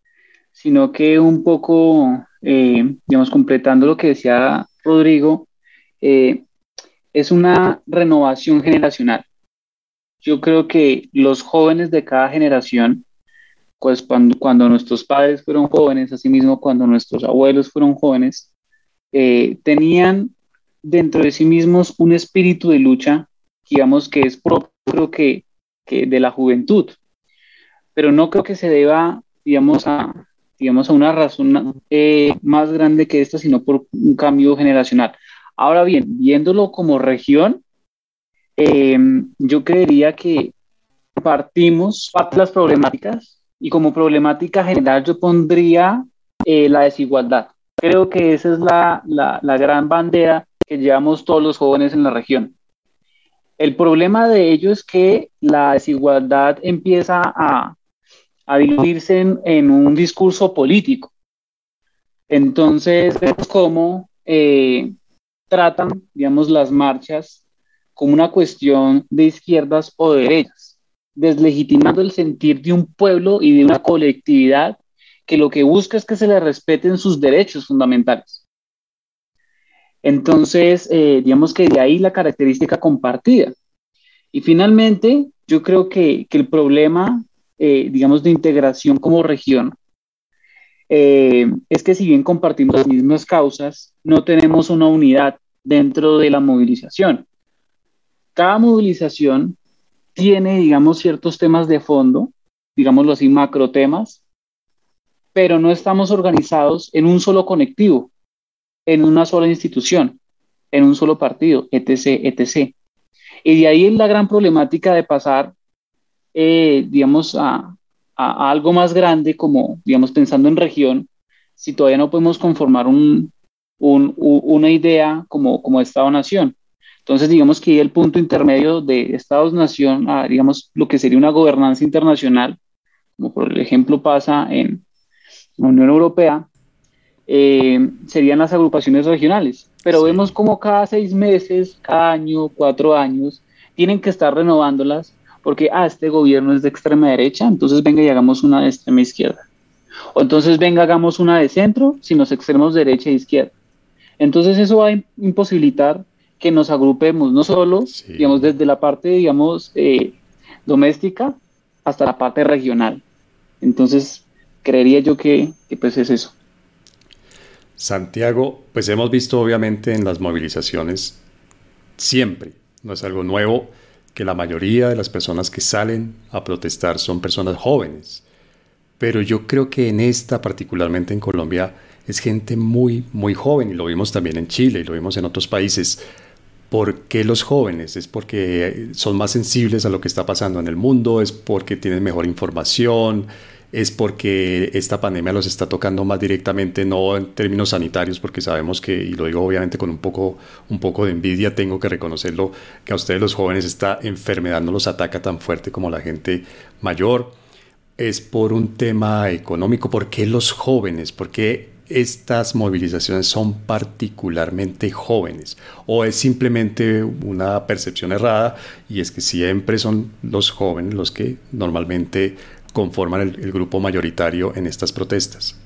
sino que un poco, eh, digamos, completando lo que decía Rodrigo, eh, es una renovación generacional. Yo creo que los jóvenes de cada generación, pues cuando, cuando nuestros padres fueron jóvenes, asimismo cuando nuestros abuelos fueron jóvenes, eh, tenían dentro de sí mismos un espíritu de lucha, digamos que es propio que, que de la juventud, pero no creo que se deba, digamos, a, digamos, a una razón eh, más grande que esta, sino por un cambio generacional. Ahora bien, viéndolo como región, em, yo creería que partimos las problemáticas y como problemática general yo pondría eh, la desigualdad. Creo que esa es la, la, la gran bandera que llevamos todos los jóvenes en la región. El problema de ello es que la desigualdad empieza a, a diluirse en, un discurso político. Entonces, vemos cómo eh, tratan, digamos, las marchas como una cuestión de izquierdas o de derechas, deslegitimando el sentir de un pueblo y de una colectividad que lo que busca es que se le respeten sus derechos fundamentales. Entonces, eh, digamos que de ahí la característica compartida. Y finalmente, yo creo que, el problema, eh, digamos, de integración como región eh, es que si bien compartimos las mismas causas, no tenemos una unidad dentro de la movilización. Cada movilización tiene, digamos, ciertos temas de fondo, digámoslo así, macro temas, pero no estamos organizados en un solo conectivo en una sola institución, en un solo partido, etc., etc. Y de ahí es la gran problemática de pasar, eh, digamos, a, algo más grande, como, digamos, pensando en región, si todavía no podemos conformar un, una idea como, como Estado-Nación. Entonces, digamos que el punto intermedio de Estados-Nación a, digamos, lo que sería una gobernanza internacional, como por ejemplo pasa en la Unión Europea, eh, serían las agrupaciones regionales. Pero vemos como cada seis meses, cada año, cuatro años, tienen que estar renovándolas porque, ah, este gobierno es de extrema derecha, entonces venga y hagamos una de extrema izquierda. O entonces venga, hagamos una de centro, sin los extremos derecha e izquierda. Entonces eso va a imposibilitar que nos agrupemos, no solo, digamos, desde la parte, digamos, eh, doméstica hasta la parte regional. Entonces, creería yo que, que pues es eso. Santiago, pues hemos visto obviamente en las movilizaciones siempre, no es algo nuevo, que la mayoría de las personas que salen a protestar son personas jóvenes. Pero yo creo que en esta, particularmente en Colombia, es gente muy, muy joven y lo vimos también en Chile y lo vimos en otros países. ¿Por qué los jóvenes? ¿Es porque son más sensibles a lo que está pasando en el mundo? ¿Es porque tienen mejor información? Es porque esta pandemia los está tocando más directamente, no en términos sanitarios, porque sabemos que, y lo digo obviamente con un poco, un poco de envidia, tengo que reconocerlo, que a ustedes los jóvenes esta enfermedad no los ataca tan fuerte como la gente mayor. es por un tema económico? ¿Por qué los jóvenes? ¿Por qué estas movilizaciones son particularmente jóvenes? ¿O es simplemente una percepción errada y es que siempre son los jóvenes los que normalmente conforman el, el grupo mayoritario en estas protestas?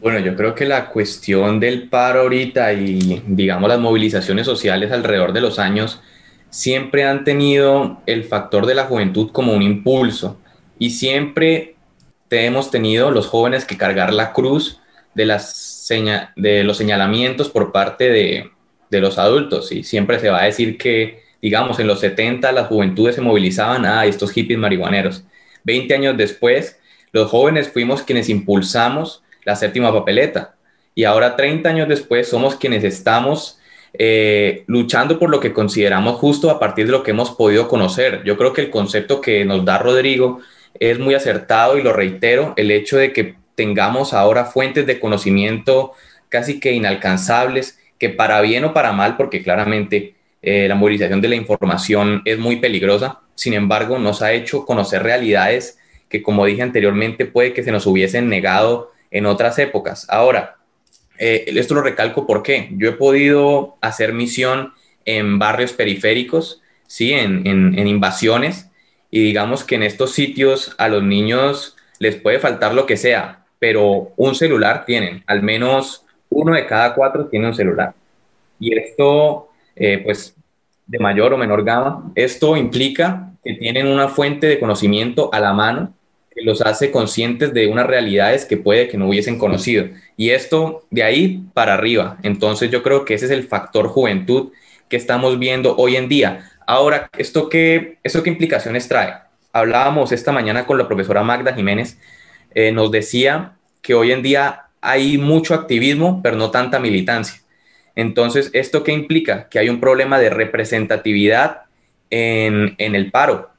Bueno, yo creo que la cuestión del paro ahorita y digamos las movilizaciones sociales alrededor de los años siempre han tenido el factor de la juventud como un impulso y siempre hemos tenido los jóvenes que cargar la cruz de, las de los señalamientos por parte de, de los adultos y siempre se va a decir que, digamos, en los 70 las juventudes se movilizaban a ah, estos hippies marihuaneros. 20 años después, los jóvenes fuimos quienes impulsamos la séptima papeleta. Y ahora, 30 años después, somos quienes estamos eh, luchando por lo que consideramos justo a partir de lo que hemos podido conocer. Yo creo que el concepto que nos da Rodrigo es muy acertado y lo reitero, el hecho de que tengamos ahora fuentes de conocimiento casi que inalcanzables, que para bien o para mal, porque claramente eh, la movilización de la información es muy peligrosa, sin embargo nos ha hecho conocer realidades que, como dije anteriormente, puede que se nos hubiesen negado en otras épocas. Ahora, eh, esto lo recalco porque yo he podido hacer misión en barrios periféricos, ¿sí? En, invasiones, y digamos que en estos sitios a los niños les puede faltar lo que sea, pero un celular tienen, al menos uno de cada cuatro tiene un celular. Y esto, eh, pues, de mayor o menor gama, esto implica que tienen una fuente de conocimiento a la mano que los hace conscientes de unas realidades que puede que no hubiesen conocido. Y esto de ahí para arriba. Entonces yo creo que ese es el factor juventud que estamos viendo hoy en día. Ahora, ¿esto qué, esto qué implicaciones trae? Hablábamos esta mañana con la profesora Magda Jiménez, eh, nos decía que hoy en día hay mucho activismo, pero no tanta militancia. Entonces, ¿esto qué implica? Que hay un problema de representatividad en, en el paro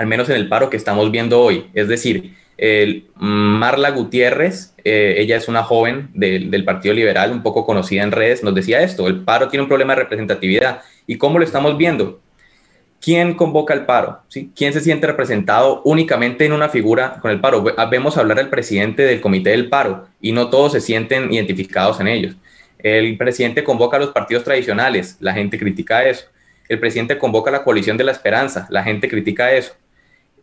al menos en el paro que estamos viendo hoy. Es decir, Marla Gutiérrez, eh, ella es una joven del Partido Liberal, un poco conocida en redes, nos decía esto, el paro tiene un problema de representatividad. ¿Y cómo lo estamos viendo? ¿Quién convoca el paro? ¿Quién se siente representado únicamente en una figura con el paro? Vemos hablar al presidente del comité del paro y no todos se sienten identificados en ellos. El presidente convoca a los partidos tradicionales, la gente critica eso. El presidente convoca a la coalición de la esperanza, la gente critica eso.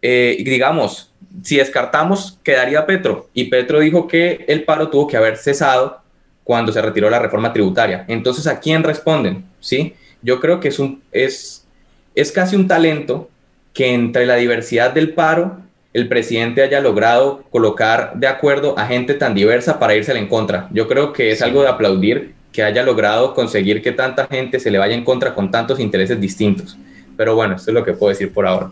Eh, digamos, si descartamos, quedaría Petro. Y Petro dijo que el paro tuvo que haber cesado cuando se retiró la reforma tributaria. Entonces, ¿a quién responden? ¿Sí? Yo creo que es, un, es, es casi un talento que entre la diversidad del paro, el presidente haya logrado colocar de acuerdo a gente tan diversa para irse en contra. Yo creo que es algo de aplaudir que haya logrado conseguir que tanta gente se le vaya en contra con tantos intereses distintos. Pero bueno, esto es lo que puedo decir por ahora.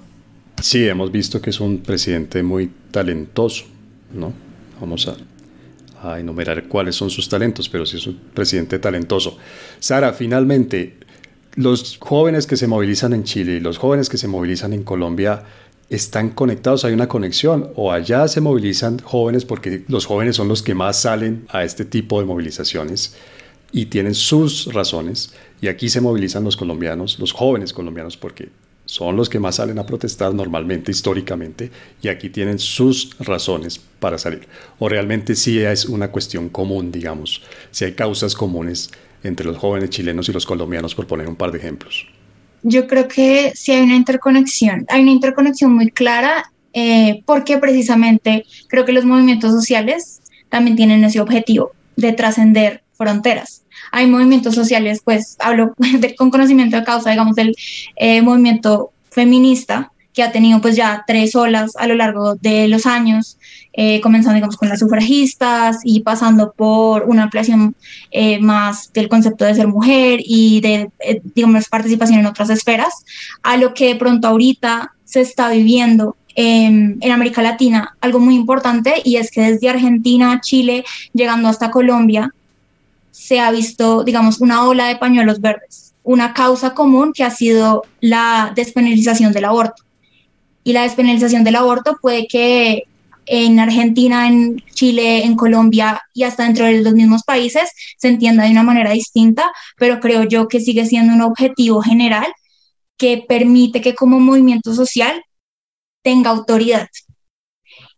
Sí, hemos visto que es un presidente muy talentoso, ¿no? Vamos a, enumerar cuáles son sus talentos, pero sí es un presidente talentoso. Sara, finalmente, los jóvenes que se movilizan en Chile y los jóvenes que se movilizan en Colombia están conectados, hay una conexión, o allá se movilizan jóvenes porque los jóvenes son los que más salen a este tipo de movilizaciones y tienen sus razones, y aquí se movilizan los colombianos, los jóvenes colombianos, porque son los que más salen a protestar normalmente, históricamente, y aquí tienen sus razones para salir. O realmente sí es una cuestión común, digamos, si hay causas comunes entre los jóvenes chilenos y los colombianos, por poner un par de ejemplos. Yo creo que sí hay una interconexión, hay una interconexión muy clara, eh, porque precisamente creo que los movimientos sociales también tienen ese objetivo de trascender fronteras. Hay movimientos sociales, pues hablo con conocimiento de causa, digamos, del eh, movimiento feminista, que ha tenido pues ya tres olas a lo largo de los años, eh, comenzando digamos con las sufragistas y pasando por una ampliación eh, más del concepto de ser mujer y de digamos participación en otras esferas, a lo que de pronto ahorita se está viviendo en América Latina algo muy importante y es que desde Argentina, Chile, llegando hasta Colombia, se ha visto, digamos, una ola de pañuelos verdes, una causa común que ha sido la despenalización del aborto. Y la despenalización del aborto puede que en Argentina, en Chile, en Colombia y hasta dentro de los mismos países se entienda de una manera distinta, pero creo yo que sigue siendo un objetivo general que permite que como movimiento social tenga autoridad.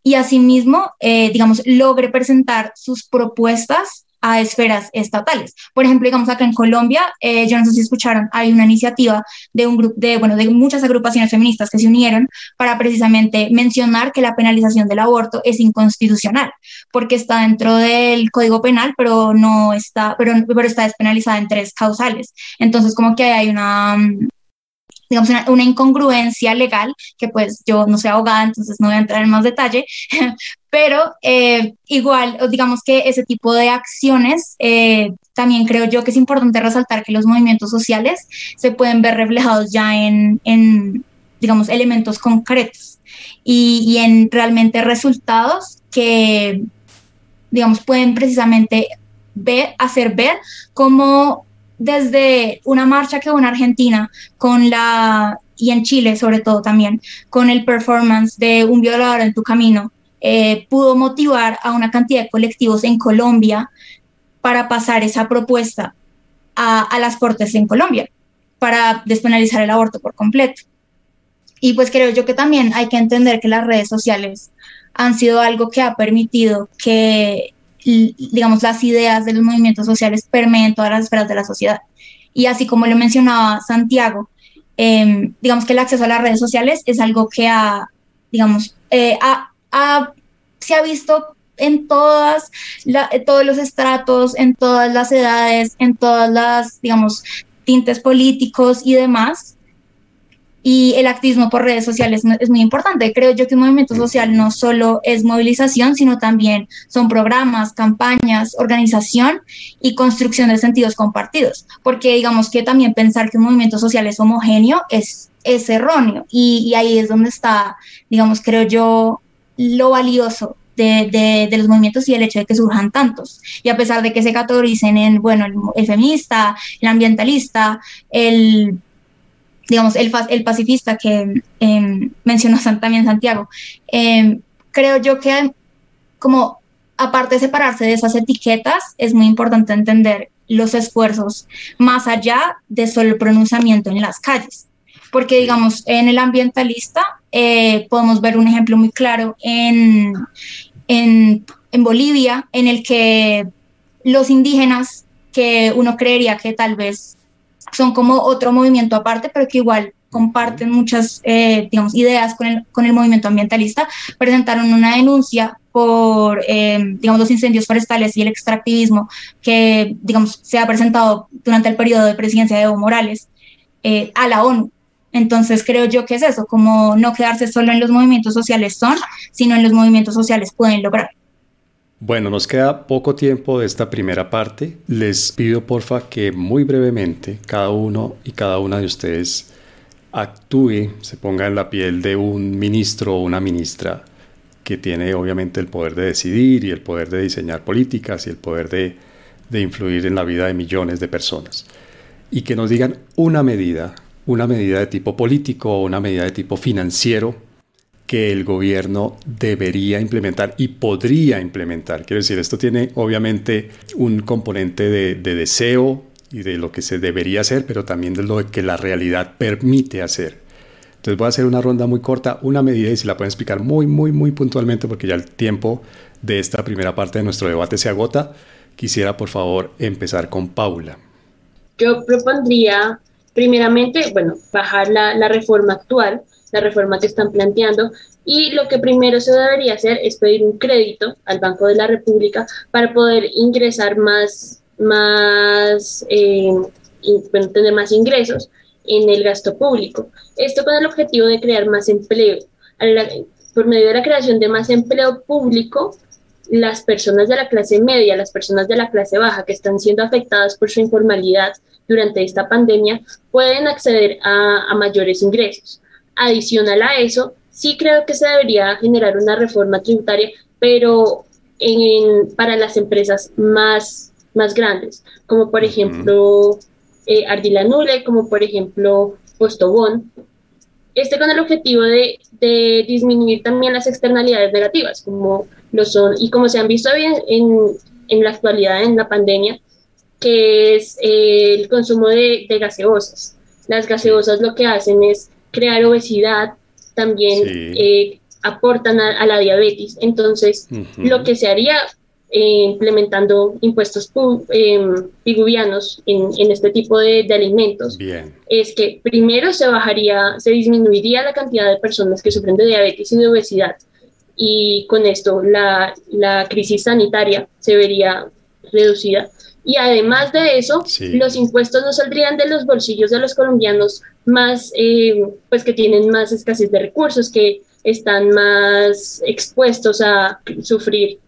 y asimismo, eh, digamos, logre presentar sus propuestas a esferas estatales. Por ejemplo, digamos acá en Colombia, eh, yo no sé si escucharon, hay una iniciativa de un grupo de, bueno, de muchas agrupaciones feministas que se unieron para precisamente mencionar que la penalización del aborto es inconstitucional, porque está dentro del Código Penal, pero no está, pero, pero está despenalizada en tres causales. Entonces, como que hay una digamos, una, incongruencia legal, que pues yo no soy abogada, entonces no voy a entrar en más detalle, pero eh, igual, digamos que ese tipo de acciones, eh, también creo yo que es importante resaltar que los movimientos sociales se pueden ver reflejados ya en, en digamos, elementos concretos y, y en realmente resultados que, digamos, pueden precisamente ver, hacer ver cómo desde una marcha que hubo en Argentina con la, y en Chile sobre todo también, con el performance de Un violador en tu camino, eh, pudo motivar a una cantidad de colectivos en Colombia para pasar esa propuesta a, a las cortes en Colombia, para despenalizar el aborto por completo. Y pues creo yo que también hay que entender que las redes sociales han sido algo que ha permitido que digamos, las ideas de los movimientos sociales permeen todas las esferas de la sociedad. Y así como lo mencionaba Santiago, eh, digamos que el acceso a las redes sociales es algo que ha, digamos, eh, ha, ha, se ha visto en todas la, todos los estratos, en todas las edades, en todas las, digamos, tintes políticos y demás, y el activismo por redes sociales es muy importante. Creo yo que un movimiento social no solo es movilización, sino también son programas, campañas, organización y construcción de sentidos compartidos. Porque digamos que también pensar que un movimiento social es homogéneo es, es erróneo. Y, y ahí es donde está, digamos, creo yo, lo valioso de, de, de, los movimientos y el hecho de que surjan tantos. Y a pesar de que se categoricen en, bueno, el, el feminista, el ambientalista, el digamos, el, el pacifista que eh, mencionó también Santiago, eh, creo yo que como aparte de separarse de esas etiquetas, es muy importante entender los esfuerzos más allá de solo el pronunciamiento en las calles. Porque, digamos, en el ambientalista eh, podemos ver un ejemplo muy claro en, en, en Bolivia, en el que los indígenas, que uno creería que tal vez son como otro movimiento aparte, pero que igual comparten muchas, eh, digamos, ideas con el, con el movimiento ambientalista, presentaron una denuncia por, eh, digamos, los incendios forestales y el extractivismo que, digamos, se ha presentado durante el periodo de presidencia de Evo Morales eh, a la ONU. Entonces creo yo que es eso, como no quedarse solo en los movimientos sociales son, sino en los movimientos sociales pueden lograr. Bueno, nos queda poco tiempo de esta primera parte. Les pido porfa que muy brevemente cada uno y cada una de ustedes actúe, se ponga en la piel de un ministro o una ministra que tiene obviamente el poder de decidir y el poder de diseñar políticas y el poder de, de influir en la vida de millones de personas. Y que nos digan una medida, una medida de tipo político o una medida de tipo financiero que el gobierno debería implementar y podría implementar. Quiero decir, esto tiene obviamente un componente de, de, deseo y de lo que se debería hacer, pero también de lo que la realidad permite hacer. Entonces voy a hacer una ronda muy corta, una medida y si la pueden explicar muy, muy, muy puntualmente porque ya el tiempo de esta primera parte de nuestro debate se agota. Quisiera, por favor, empezar con Paula. Yo propondría, primeramente, bueno, bajar la reforma actual, la reforma que están planteando. Y lo que primero se debería hacer es pedir un crédito al Banco de la República para poder ingresar más, más eh, tener más ingresos en el gasto público. Esto con el objetivo de crear más empleo. por medio de la creación de más empleo público, las personas de la clase media, las personas de la clase baja que están siendo afectadas por su informalidad durante esta pandemia, pueden acceder a mayores ingresos. Adicional a eso, sí creo que se debería generar una reforma tributaria, pero en, para las empresas más, más grandes, como por ejemplo eh, Ardila Nule, como por ejemplo Postobón. Este con el objetivo de, de, disminuir también las externalidades negativas, como lo son, y como se han visto bien en, en la actualidad, en la pandemia, que es eh, el consumo de, de gaseosas. Las gaseosas lo que hacen es crear obesidad, también eh, aportan a, la diabetes. Entonces, lo que se haría eh, implementando impuestos eh, piguvianos en, en, este tipo de, de alimentos es que primero se bajaría, se disminuiría la cantidad de personas que sufren de diabetes y de obesidad y con esto la, la crisis sanitaria se vería reducida. Y además de eso, los impuestos no saldrían de los bolsillos de los colombianos más, eh, pues que tienen más escasez de recursos, que están más expuestos a sufrir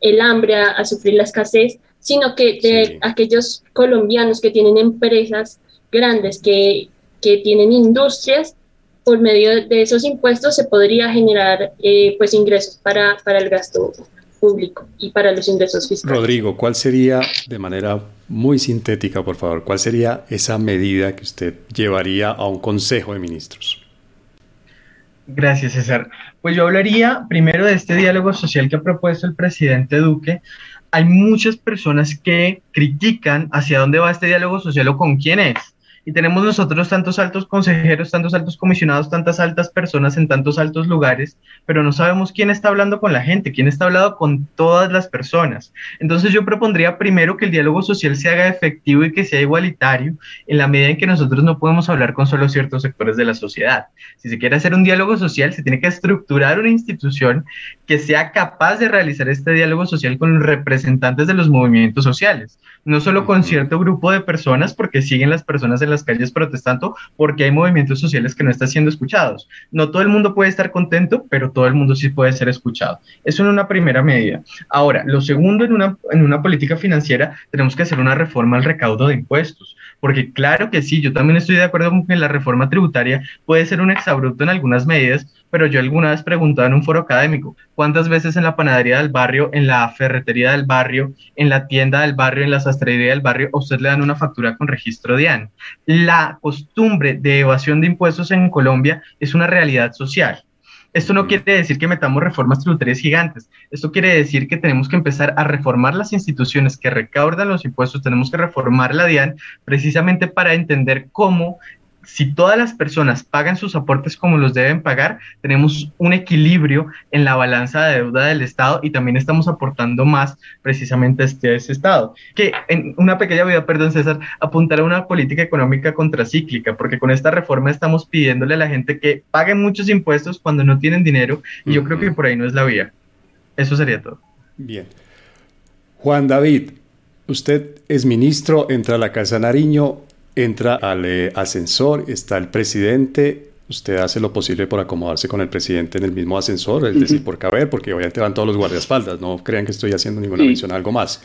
el hambre, a, sufrir la escasez, sino que de aquellos colombianos que tienen empresas grandes, que, que tienen industrias, por medio de esos impuestos se podría generar eh, pues ingresos para, para el gasto público y para los ingresos fiscales. Rodrigo, ¿cuál sería, de manera muy sintética, por favor, cuál sería esa medida que usted llevaría a un Consejo de Ministros? Gracias, César. Pues yo hablaría primero de este diálogo social que ha propuesto el presidente Duque. Hay muchas personas que critican hacia dónde va este diálogo social o con quién es y tenemos nosotros tantos altos consejeros, tantos altos comisionados, tantas altas personas en tantos altos lugares, pero no sabemos quién está hablando con la gente, quién está hablando con todas las personas. Entonces yo propondría primero que el diálogo social se haga efectivo y que sea igualitario en la medida en que nosotros no podemos hablar con solo ciertos sectores de la sociedad. Si se quiere hacer un diálogo social, se tiene que estructurar una institución que sea capaz de realizar este diálogo social con los representantes de los movimientos sociales, no solo con cierto grupo de personas, porque siguen las personas en las calles protestando, porque hay movimientos sociales que no están siendo escuchados. No todo el mundo puede estar contento, pero todo el mundo sí puede ser escuchado. Eso en una primera medida. Ahora, lo segundo, en una, en una política financiera, tenemos que hacer una reforma al recaudo de impuestos, porque claro que sí, yo también estoy de acuerdo con que la reforma tributaria puede ser un exabrupto en algunas medidas, pero yo alguna vez preguntaba en un foro académico, ¿cuántas veces en la panadería del barrio, en la ferretería del barrio, en la tienda del barrio, en la sastrería del barrio, a usted le dan una factura con registro DIAN? La costumbre de evasión de impuestos en Colombia es una realidad social. Esto no quiere decir que metamos reformas tributarias gigantes. Esto quiere decir que tenemos que empezar a reformar las instituciones que recaudan los impuestos. Tenemos que reformar la DIAN precisamente para entender cómo si todas las personas pagan sus aportes como los deben pagar, tenemos un equilibrio en la balanza de deuda del Estado y también estamos aportando más precisamente a este, ese Estado. Que en una pequeña vida, perdón César, apuntar a una política económica contracíclica, porque con esta reforma estamos pidiéndole a la gente que paguen muchos impuestos cuando no tienen dinero y yo creo que por ahí no es la vía. Eso sería todo. Bien. Juan David, usted es ministro, entra a la Casa Nariño, entra al eh, ascensor, está el presidente, usted hace lo posible por acomodarse con el presidente en el mismo ascensor, es decir, por caber, porque obviamente van todos los guardaespaldas, no crean que estoy haciendo ninguna mención a algo más.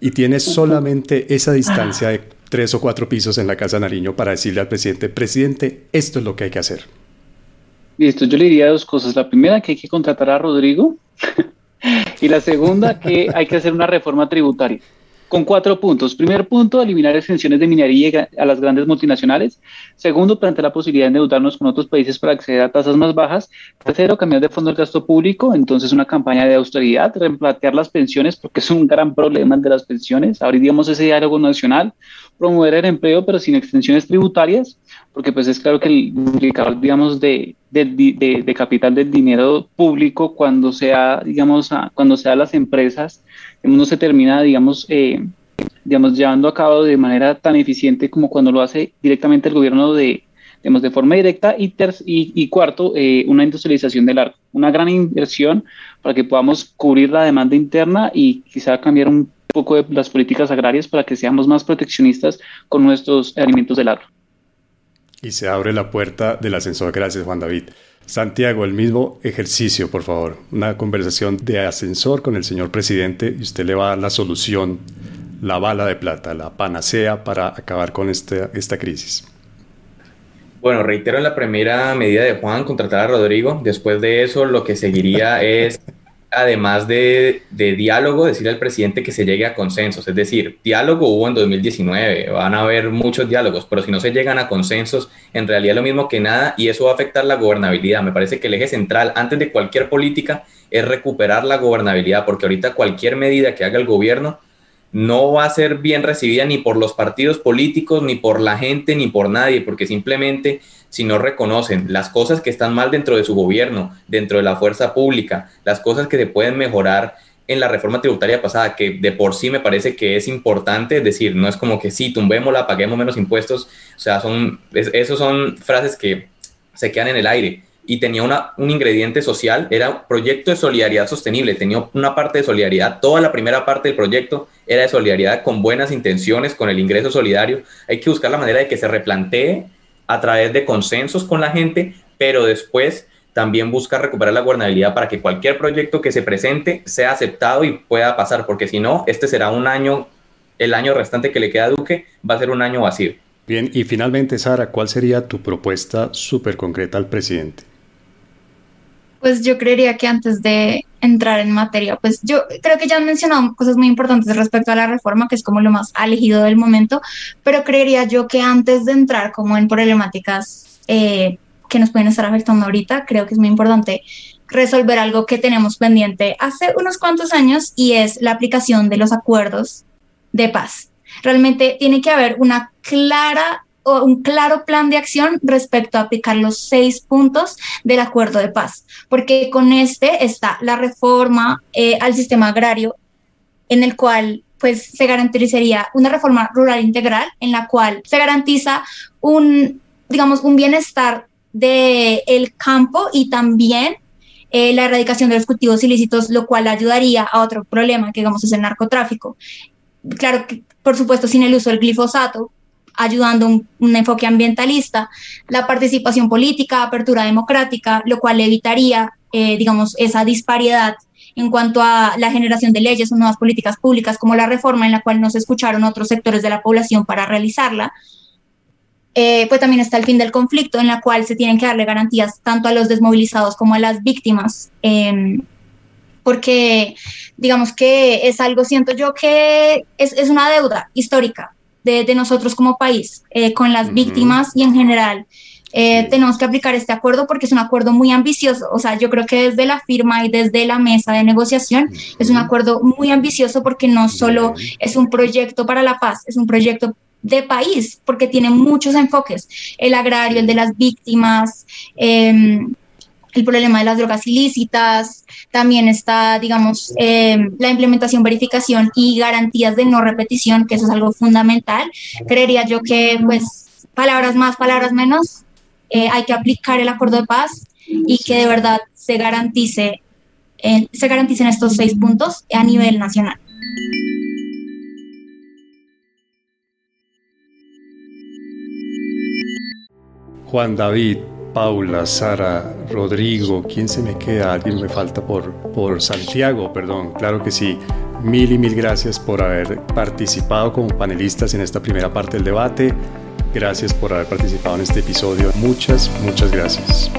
Y tiene solamente esa distancia de tres o cuatro pisos en la Casa Nariño para decirle al presidente, presidente, esto es lo que hay que hacer. Listo, yo le diría dos cosas. La primera, que hay que contratar a Rodrigo. y la segunda, que hay que hacer una reforma tributaria con cuatro puntos. Primer punto, eliminar exenciones de minería a las grandes multinacionales. Segundo, plantear la posibilidad de endeudarnos con otros países para acceder a tasas más bajas. Tercero, cambiar de fondo el gasto público. Entonces, una campaña de austeridad, replantear las pensiones, porque es un gran problema de las pensiones. Abriríamos ese diálogo nacional. Promover el empleo, pero sin extensiones tributarias, porque pues es claro que el indicador, digamos, de, de, de, capital del dinero público cuando sea, digamos, a, cuando sea las empresas, no se termina, digamos, eh, digamos, llevando a cabo de manera tan eficiente como cuando lo hace directamente el gobierno de, digamos, de forma directa y, y, cuarto, eh, una industrialización del arco, una gran inversión para que podamos cubrir la demanda interna y quizá cambiar un poco de las políticas agrarias para que seamos más proteccionistas con nuestros alimentos del arco y se abre la puerta del ascensor. Gracias, Juan David. Santiago, el mismo ejercicio, por favor. Una conversación de ascensor con el señor presidente y usted le va a dar la solución, la bala de plata, la panacea para acabar con esta, esta crisis. Bueno, reitero la primera medida de Juan, contratar a Rodrigo. Después de eso, lo que seguiría es además de, diálogo, decirle al presidente que se llegue a consensos. Es decir, diálogo hubo en 2019, van a haber muchos diálogos, pero si no se llegan a consensos, en realidad es lo mismo que nada y eso va a afectar la gobernabilidad. Me parece que el eje central, antes de cualquier política, es recuperar la gobernabilidad, porque ahorita cualquier medida que haga el gobierno no va a ser bien recibida ni por los partidos políticos, ni por la gente, ni por nadie, porque simplemente si no reconocen las cosas que están mal dentro de su gobierno, dentro de la fuerza pública, las cosas que se pueden mejorar en la reforma tributaria pasada, que de por sí me parece que es importante, es decir, no es como que sí, tumbémosla, paguemos menos impuestos, o sea, son, esos son frases que se quedan en el aire. Y tenía una, un ingrediente social, era un proyecto de solidaridad sostenible, tenía una parte de solidaridad, toda la primera parte del proyecto era de solidaridad con buenas intenciones, con el ingreso solidario. Hay que buscar la manera de que se replantee a través de consensos con la gente, pero después también busca recuperar la gobernabilidad para que cualquier proyecto que se presente sea aceptado y pueda pasar, porque si no, este será un año, el año restante que le queda a Duque va a ser un año vacío. Bien, y finalmente, Sara, ¿cuál sería tu propuesta súper concreta al presidente? Pues yo creería que antes de entrar en materia, pues yo creo que ya han mencionado cosas muy importantes respecto a la reforma, que es como lo más elegido del momento, pero creería yo que antes de entrar como en problemáticas eh, que nos pueden estar afectando ahorita, creo que es muy importante resolver algo que tenemos pendiente hace unos cuantos años y es la aplicación de los acuerdos de paz. Realmente tiene que haber una clara un claro plan de acción respecto a aplicar los seis puntos del acuerdo de paz, porque con este está la reforma eh, al sistema agrario, en el cual pues se garantizaría una reforma rural integral, en la cual se garantiza un, digamos, un bienestar del el campo y también eh, la erradicación de los cultivos ilícitos, lo cual ayudaría a otro problema que digamos es el narcotráfico. Claro que, por supuesto, sin el uso del glifosato, ayudando un, un enfoque ambientalista, la participación política, apertura democrática, lo cual evitaría, eh, digamos, esa disparidad en cuanto a la generación de leyes o nuevas políticas públicas, como la reforma en la cual no se escucharon otros sectores de la población para realizarla, eh, pues también está el fin del conflicto, en la cual se tienen que darle garantías tanto a los desmovilizados como a las víctimas, em, porque digamos que es algo, siento yo que es, es una deuda histórica de, de nosotros como país eh, con las víctimas y en general. Eh, tenemos que aplicar este acuerdo porque es un acuerdo muy ambicioso. O sea, yo creo que desde la firma y desde la mesa de negociación es un acuerdo muy ambicioso porque no solo es un proyecto para la paz, es un proyecto de país, porque tiene muchos enfoques, el agrario, el de las víctimas, em, el problema de las drogas ilícitas, también está, digamos, em, la implementación, verificación y garantías de no repetición, que eso es algo fundamental. Creería yo que, pues, palabras más, palabras menos, eh, hay que aplicar el acuerdo de paz y que de verdad se garantice, se garanticen estos seis puntos a nivel nacional. Juan David, Paula, Sara, Rodrigo, ¿quién se me queda? Alguien me falta por, por Santiago, perdón, claro que sí. Mil y mil gracias por haber participado como panelistas en esta primera parte del debate. Gracias por haber participado en este episodio. Muchas, muchas gracias.